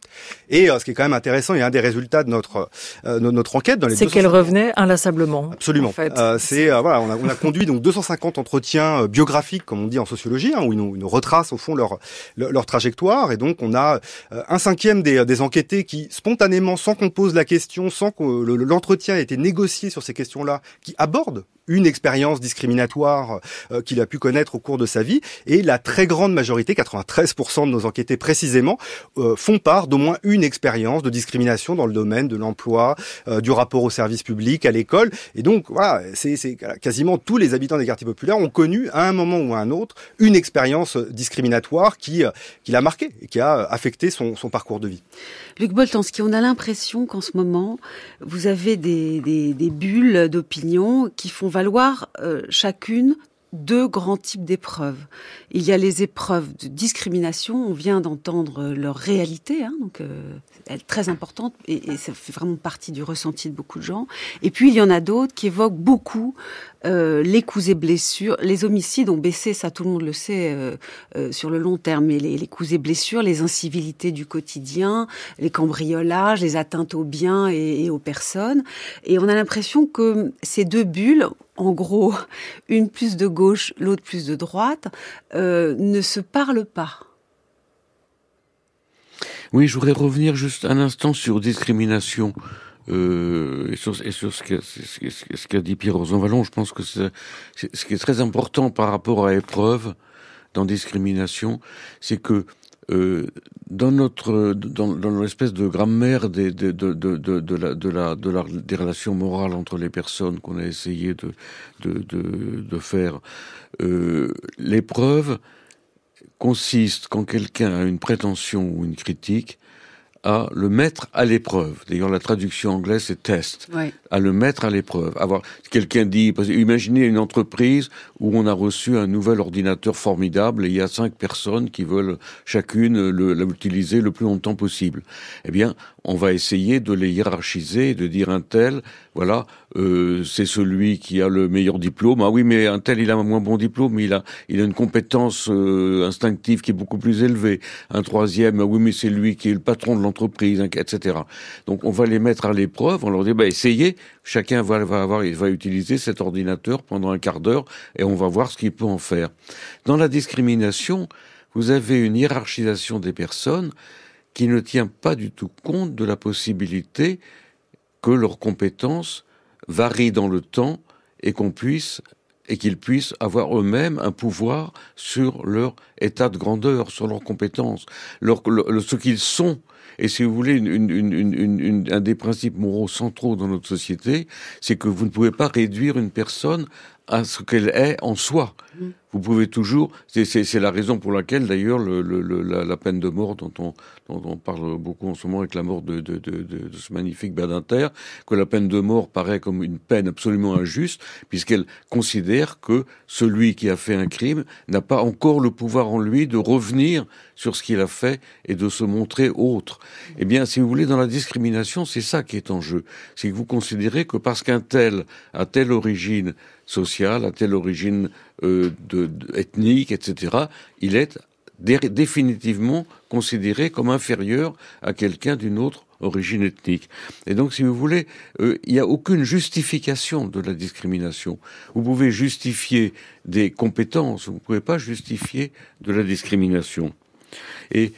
Et ce qui est quand même intéressant, et un des résultats de notre notre enquête dans les c'est qu'elle revenait inlassablement. Absolument. En fait. c'est voilà, on a, on a conduit donc 250 entretiens biographiques, comme on dit en sociologie, hein, où ils nous, ils nous, retracent au fond leur, leur, leur trajectoire, et donc on a un cinquième des, des enquêtés qui spontanément, sans qu'on pose la question, sans que l'entretien ait été négocié sur ces questions-là, qui abordent une expérience discriminatoire euh, qu'il a pu connaître au cours de sa vie. Et la très grande majorité, 93% de nos enquêtés précisément, euh, font part d'au moins une expérience de discrimination dans le domaine de l'emploi, euh, du rapport au service public, à l'école. Et donc, voilà, c'est quasiment tous les habitants des quartiers populaires ont connu à un moment ou à un autre une expérience discriminatoire qui, qui l'a marqué et qui a affecté son, son parcours de vie. Luc Boltanski, on a l'impression qu'en ce moment, vous avez des, des, des bulles d'opinion qui font valoir euh, chacune deux grands types d'épreuves. Il y a les épreuves de discrimination, on vient d'entendre leur réalité, hein, donc euh, elle est très importante et, et, ça fait vraiment partie du ressenti de beaucoup de gens. Et puis il y en a d'autres qui évoquent beaucoup euh, les coups et blessures, les homicides ont baissé, ça tout le monde le sait euh, euh, sur le long terme, mais les, coups et blessures, les incivilités du quotidien, les cambriolages, les atteintes aux biens et, et aux personnes. Et on a l'impression que ces deux bulles, en gros, une plus de gauche, l'autre plus de droite, ne se parlent pas. Oui, je voudrais revenir juste un instant sur discrimination. Euh, et, sur, et sur, ce qu'a ce qu dit Pierre Rosanvallon, je pense que ce qui est très important par rapport à épreuve dans discrimination, c'est que euh, dans notre dans, dans l'espèce de grammaire des, de, de, de, de, la, de, la, de la, des relations morales entre les personnes qu'on a essayé de, de, de, de faire, euh, l'épreuve consiste quand quelqu'un a une prétention ou une critique à le mettre à l'épreuve. D'ailleurs, la traduction anglaise, c'est test. Oui. À le mettre à l'épreuve. Avoir quelqu'un dit, imaginez une entreprise où on a reçu un nouvel ordinateur formidable et il y a cinq personnes qui veulent chacune l'utiliser le, le plus longtemps possible. Eh bien, on va essayer de les hiérarchiser, de dire un tel, voilà, euh, c'est celui qui a le meilleur diplôme. Ah oui, mais un tel, il a un moins bon diplôme, il a, il a une compétence euh, instinctive qui est beaucoup plus élevée. Un troisième, ah oui, mais c'est lui qui est le patron de l'entreprise, etc. Donc, on va les mettre à l'épreuve. On leur dit, bah, essayez. Chacun va, va avoir, il va utiliser cet ordinateur pendant un quart d'heure et on va voir ce qu'il peut en faire. Dans la discrimination, vous avez une hiérarchisation des personnes qui ne tient pas du tout compte de la possibilité que leurs compétences varient dans le temps et qu'on puisse et qu'ils puissent avoir eux-mêmes un pouvoir sur leur état de grandeur, sur leurs compétences, ce qu'ils sont. Et si vous voulez, un des principes moraux centraux dans notre société, c'est que vous ne pouvez pas réduire une personne à ce qu'elle est en soi. Vous pouvez toujours. C'est la raison pour laquelle, d'ailleurs, le, le, la, peine de mort dont on, parle beaucoup en ce moment avec la mort de ce magnifique Badinter, que la peine de mort paraît comme une peine absolument injuste, puisqu'elle considère que celui qui a fait un crime n'a pas encore le pouvoir en lui de revenir sur ce qu'il a fait et de se montrer autre. Eh bien, si vous voulez, dans la discrimination, c'est ça qui est en jeu. C'est que vous considérez que parce qu'un tel a telle origine sociale, a telle origine euh, ethnique, etc., il est dé définitivement considéré comme inférieur à quelqu'un d'une autre origine ethnique. Et donc, si vous voulez, euh, il n'y a aucune justification de la discrimination. Vous pouvez justifier des compétences, vous ne pouvez pas justifier de la discrimination. Et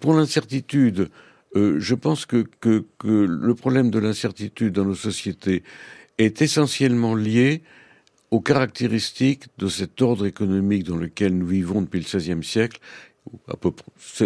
pour l'incertitude, euh, je pense que, que, que le problème de l'incertitude dans nos sociétés est essentiellement lié aux caractéristiques de cet ordre économique dans lequel nous vivons depuis le XVIe siècle. À peu près,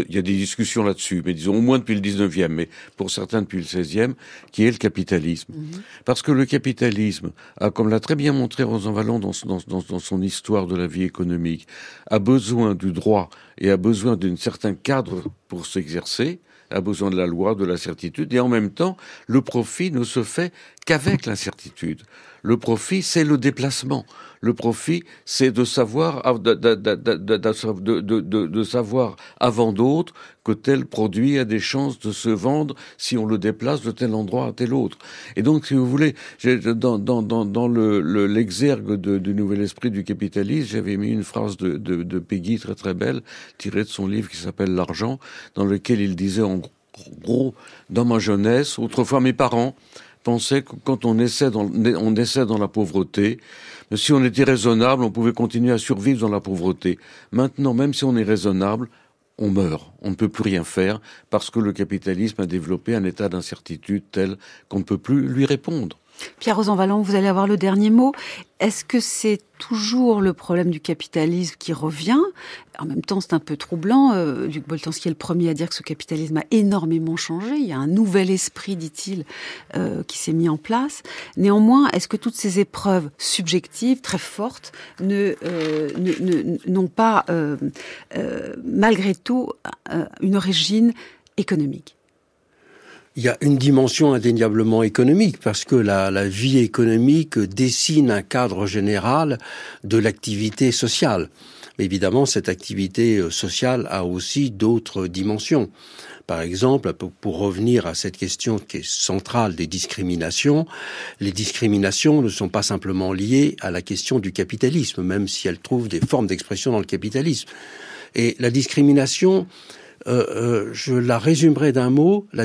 il y a des discussions là-dessus, mais disons au moins depuis le XIXe, mais pour certains depuis le XVIe, qui est le capitalisme. -hmm. Parce que le capitalisme, a, comme l'a très bien montré Rosanvallon dans, dans, dans, dans son histoire de la vie économique, a besoin du droit et a besoin d'un certain cadre pour s'exercer, a besoin de la loi, de la certitude, et en même temps, le profit ne se fait qu'avec l'incertitude. Le profit, c'est le déplacement. Le profit, c'est de savoir, de, savoir avant d'autres que tel produit a des chances de se vendre si on le déplace de tel endroit à tel autre. Et donc, si vous voulez, dans, dans, dans, dans le, l'exergue du nouvel esprit du capitalisme, j'avais mis une phrase de, de Peggy très très belle, tirée de son livre qui s'appelle L'argent, dans lequel il disait en gros, dans ma jeunesse, autrefois mes parents pensaient que quand on dans, on essaie dans la pauvreté, si on était raisonnable, on pouvait continuer à survivre dans la pauvreté. Maintenant, même si on est raisonnable, on meurt, on ne peut plus rien faire parce que le capitalisme a développé un état d'incertitude tel qu'on ne peut plus lui répondre. Pierre Rosanvallon, vous allez avoir le dernier mot. Est-ce que c'est toujours le problème du capitalisme qui revient? En même temps, c'est un peu troublant. Euh, Luc Boltanski est le premier à dire que ce capitalisme a énormément changé. Il y a un nouvel esprit, dit-il, euh, qui s'est mis en place. Néanmoins, est-ce que toutes ces épreuves subjectives, très fortes, euh, n'ont pas, euh, malgré tout, une origine économique? Il y a une dimension indéniablement économique parce que la, vie économique dessine un cadre général de l'activité sociale. Mais évidemment, cette activité euh, sociale a aussi d'autres dimensions. Par exemple, pour revenir à cette question qui est centrale des discriminations, les discriminations ne sont pas simplement liées à la question du capitalisme, même si elles trouvent des formes d'expression dans le capitalisme. Et la discrimination, euh, euh, je la résumerai d'un mot, la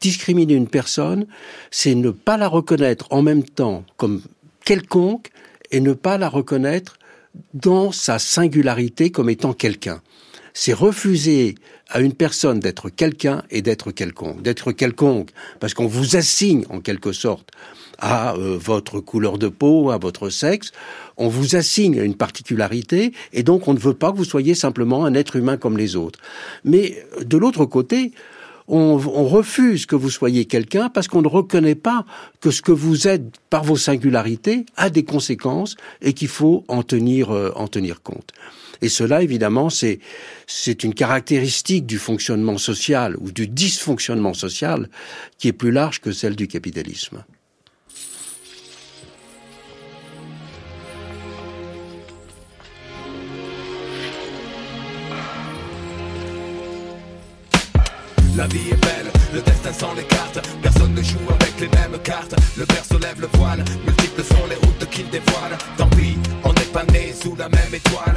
discriminer une personne, c'est ne pas la reconnaître en même temps comme quelconque et ne pas la reconnaître dans sa singularité comme étant quelqu'un. C'est refuser à une personne d'être quelqu'un et d'être quelconque. D'être quelconque parce qu'on vous assigne en quelque sorte à euh, votre couleur de peau, à votre sexe, on vous assigne une particularité et donc on ne veut pas que vous soyez simplement un être humain comme les autres. Mais de l'autre côté, on, refuse que vous soyez quelqu'un parce qu'on ne reconnaît pas que ce que vous êtes par vos singularités a des conséquences et qu'il faut en tenir, euh, en tenir compte. Et cela, évidemment, c'est, c'est une caractéristique du fonctionnement social ou du dysfonctionnement social qui est plus large que celle du capitalisme. La vie est belle, le destin sans les cartes. Personne ne joue avec les mêmes cartes. Le père se lève le voile Multiples sont les routes qu'il dévoile. Tant pis, on n'est pas né sous la même étoile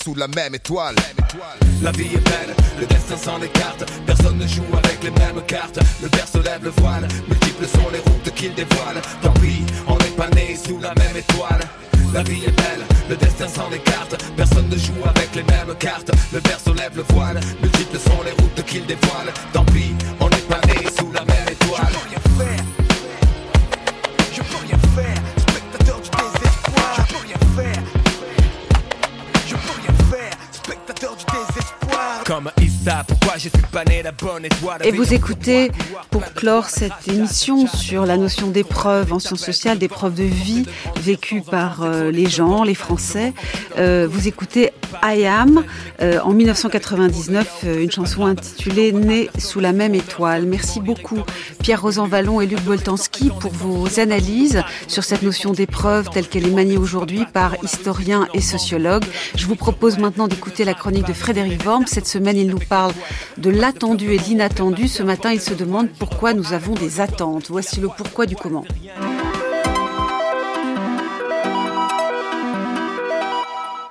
sous la même étoile. La vie est belle, le destin sans les cartes. Personne ne joue avec les mêmes cartes. Le père se lève le voile, multiples sont les routes qu'il dévoile. Tant pis, on n'est pas né sous la même étoile. La vie est belle, le destin sans les cartes. Personne ne joue avec les mêmes cartes. Le père se lève le voile, multiples sont les routes qu'il dévoile. Tant pis, on n'est pas né sous la même étoile. Comme Et vous écoutez, pour clore cette émission sur la notion d'épreuve en sciences sociales, d'épreuve de vie vécue par euh, les gens, les Français, euh, vous écoutez I Am, euh, en 1999, euh, une chanson intitulée Né sous la même étoile. Merci beaucoup Pierre-Rosan Vallon et Luc Boltanski pour vos analyses sur cette notion d'épreuve telle qu'elle est maniée aujourd'hui par historiens et sociologues. Je vous propose maintenant d'écouter la chronique de Frédéric Worm. Cette semaine, il nous parle de l'attendu et l'inattendu. Ce matin, il se demande pourquoi nous avons des attentes. Voici le pourquoi du comment.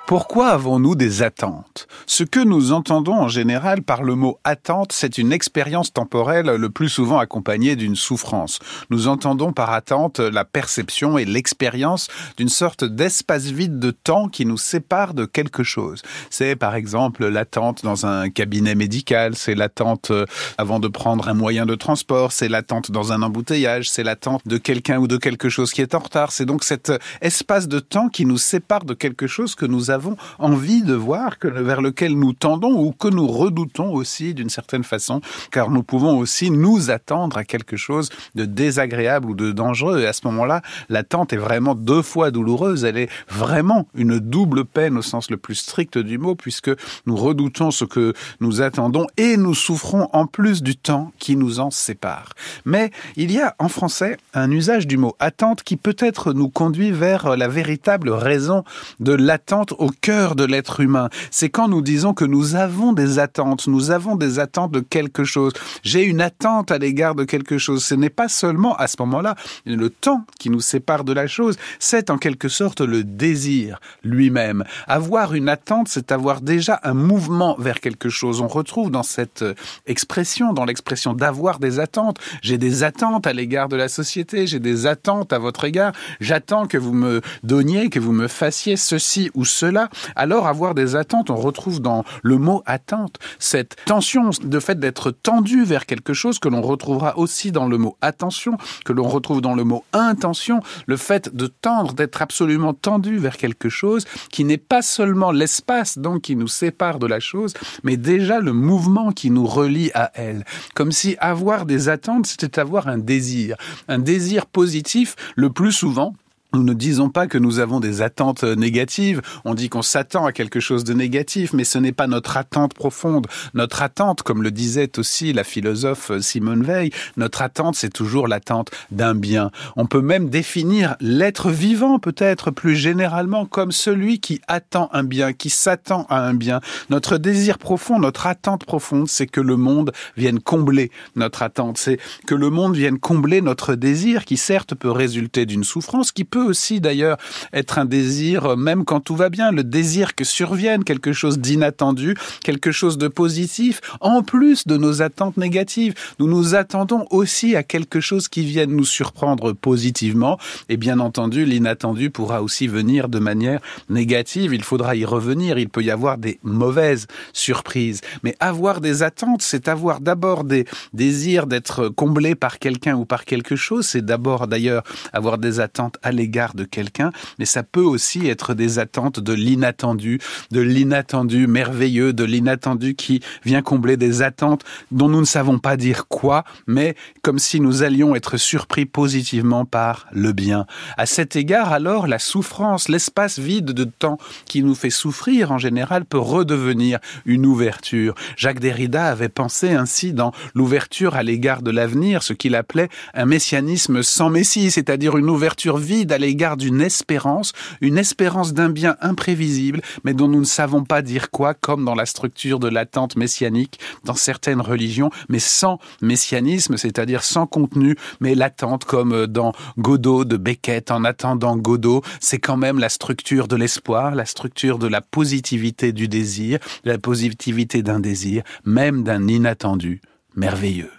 Pourquoi avons-nous des attentes? Ce que nous entendons en général par le mot attente, c'est une expérience temporelle le plus souvent accompagnée d'une souffrance. Nous entendons par attente la perception et l'expérience d'une sorte d'espace vide de temps qui nous sépare de quelque chose. C'est par exemple l'attente dans un cabinet médical, c'est l'attente euh, avant de prendre un moyen de transport, c'est l'attente dans un embouteillage, c'est l'attente de quelqu'un ou de quelque chose qui est en retard. C'est donc cet espace de temps qui nous sépare de quelque chose que nous avons avons envie de voir, que, vers lequel nous tendons ou que nous redoutons aussi d'une certaine façon, car nous pouvons aussi nous attendre à quelque chose de désagréable ou de dangereux. Et à ce moment-là, l'attente est vraiment deux fois douloureuse. Elle est vraiment une double peine au sens le plus strict du mot, puisque nous redoutons ce que nous attendons et nous souffrons en plus du temps qui nous en sépare. Mais il y a en français un usage du mot attente qui peut-être nous conduit vers la véritable raison de l'attente au cœur de l'être humain. C'est quand nous disons que nous avons des attentes, nous avons des attentes de quelque chose. J'ai une attente à l'égard de quelque chose. Ce n'est pas seulement à ce moment-là le temps qui nous sépare de la chose, c'est en quelque sorte le désir lui-même. Avoir une attente, c'est avoir déjà un mouvement vers quelque chose. On retrouve dans cette expression, dans l'expression d'avoir des attentes. J'ai des attentes à l'égard de la société, j'ai des attentes à votre égard. J'attends que vous me donniez, que vous me fassiez ceci ou cela alors avoir des attentes, on retrouve dans le mot attente cette tension, de fait d'être tendu vers quelque chose que l'on retrouvera aussi dans le mot attention, que l'on retrouve dans le mot intention, le fait de tendre, d'être absolument tendu vers quelque chose qui n'est pas seulement l'espace donc qui nous sépare de la chose, mais déjà le mouvement qui nous relie à elle. Comme si avoir des attentes, c'était avoir un désir, un désir positif le plus souvent nous ne disons pas que nous avons des attentes négatives, on dit qu'on s'attend à quelque chose de négatif, mais ce n'est pas notre attente profonde. Notre attente, comme le disait aussi la philosophe Simone Veil, notre attente, c'est toujours l'attente d'un bien. On peut même définir l'être vivant, peut-être plus généralement, comme celui qui attend un bien, qui s'attend à un bien. Notre désir profond, notre attente profonde, c'est que le monde vienne combler notre attente, c'est que le monde vienne combler notre désir, qui certes peut résulter d'une souffrance, qui peut aussi d'ailleurs être un désir, euh, même quand tout va bien, le désir que survienne quelque chose d'inattendu, quelque chose de positif, en plus de nos attentes négatives. Nous nous attendons aussi à quelque chose qui vienne nous surprendre positivement, et bien entendu, l'inattendu pourra aussi venir de manière négative. Il faudra y revenir. Il peut y avoir des mauvaises surprises. Mais avoir des attentes, c'est avoir d'abord des désirs d'être comblé par quelqu'un ou par quelque chose. C'est d'abord d'ailleurs avoir des attentes à de quelqu'un, mais ça peut aussi être des attentes de l'inattendu, de l'inattendu merveilleux, de l'inattendu qui vient combler des attentes dont nous ne savons pas dire quoi, mais comme si nous allions être surpris positivement par le bien. À cet égard, alors, la souffrance, l'espace vide de temps qui nous fait souffrir en général peut redevenir une ouverture. Jacques Derrida avait pensé ainsi dans l'ouverture à l'égard de l'avenir, ce qu'il appelait un messianisme sans messie, c'est-à-dire une ouverture vide à l'égard d'une espérance, une espérance d'un bien imprévisible, mais dont nous ne savons pas dire quoi, comme dans la structure de l'attente messianique dans certaines religions, mais sans messianisme, c'est-à-dire sans contenu, mais l'attente comme dans Godot de Beckett, en attendant Godot, c'est quand même la structure de l'espoir, la structure de la positivité du désir, la positivité d'un désir, même d'un inattendu merveilleux.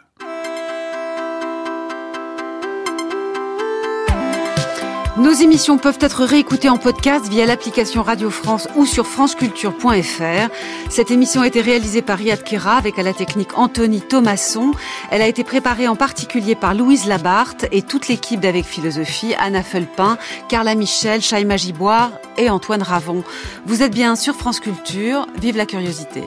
Nos émissions peuvent être réécoutées en podcast via l'application Radio France ou sur franceculture.fr. Cette émission a été réalisée par Riyad Kera avec à la technique Anthony Thomasson. Elle a été préparée en particulier par Louise Labarthe et toute l'équipe d'Avec Philosophie, Anna Felpin, Carla Michel, Chaïma Giboire et Antoine Ravon. Vous êtes bien sur France Culture. Vive la curiosité.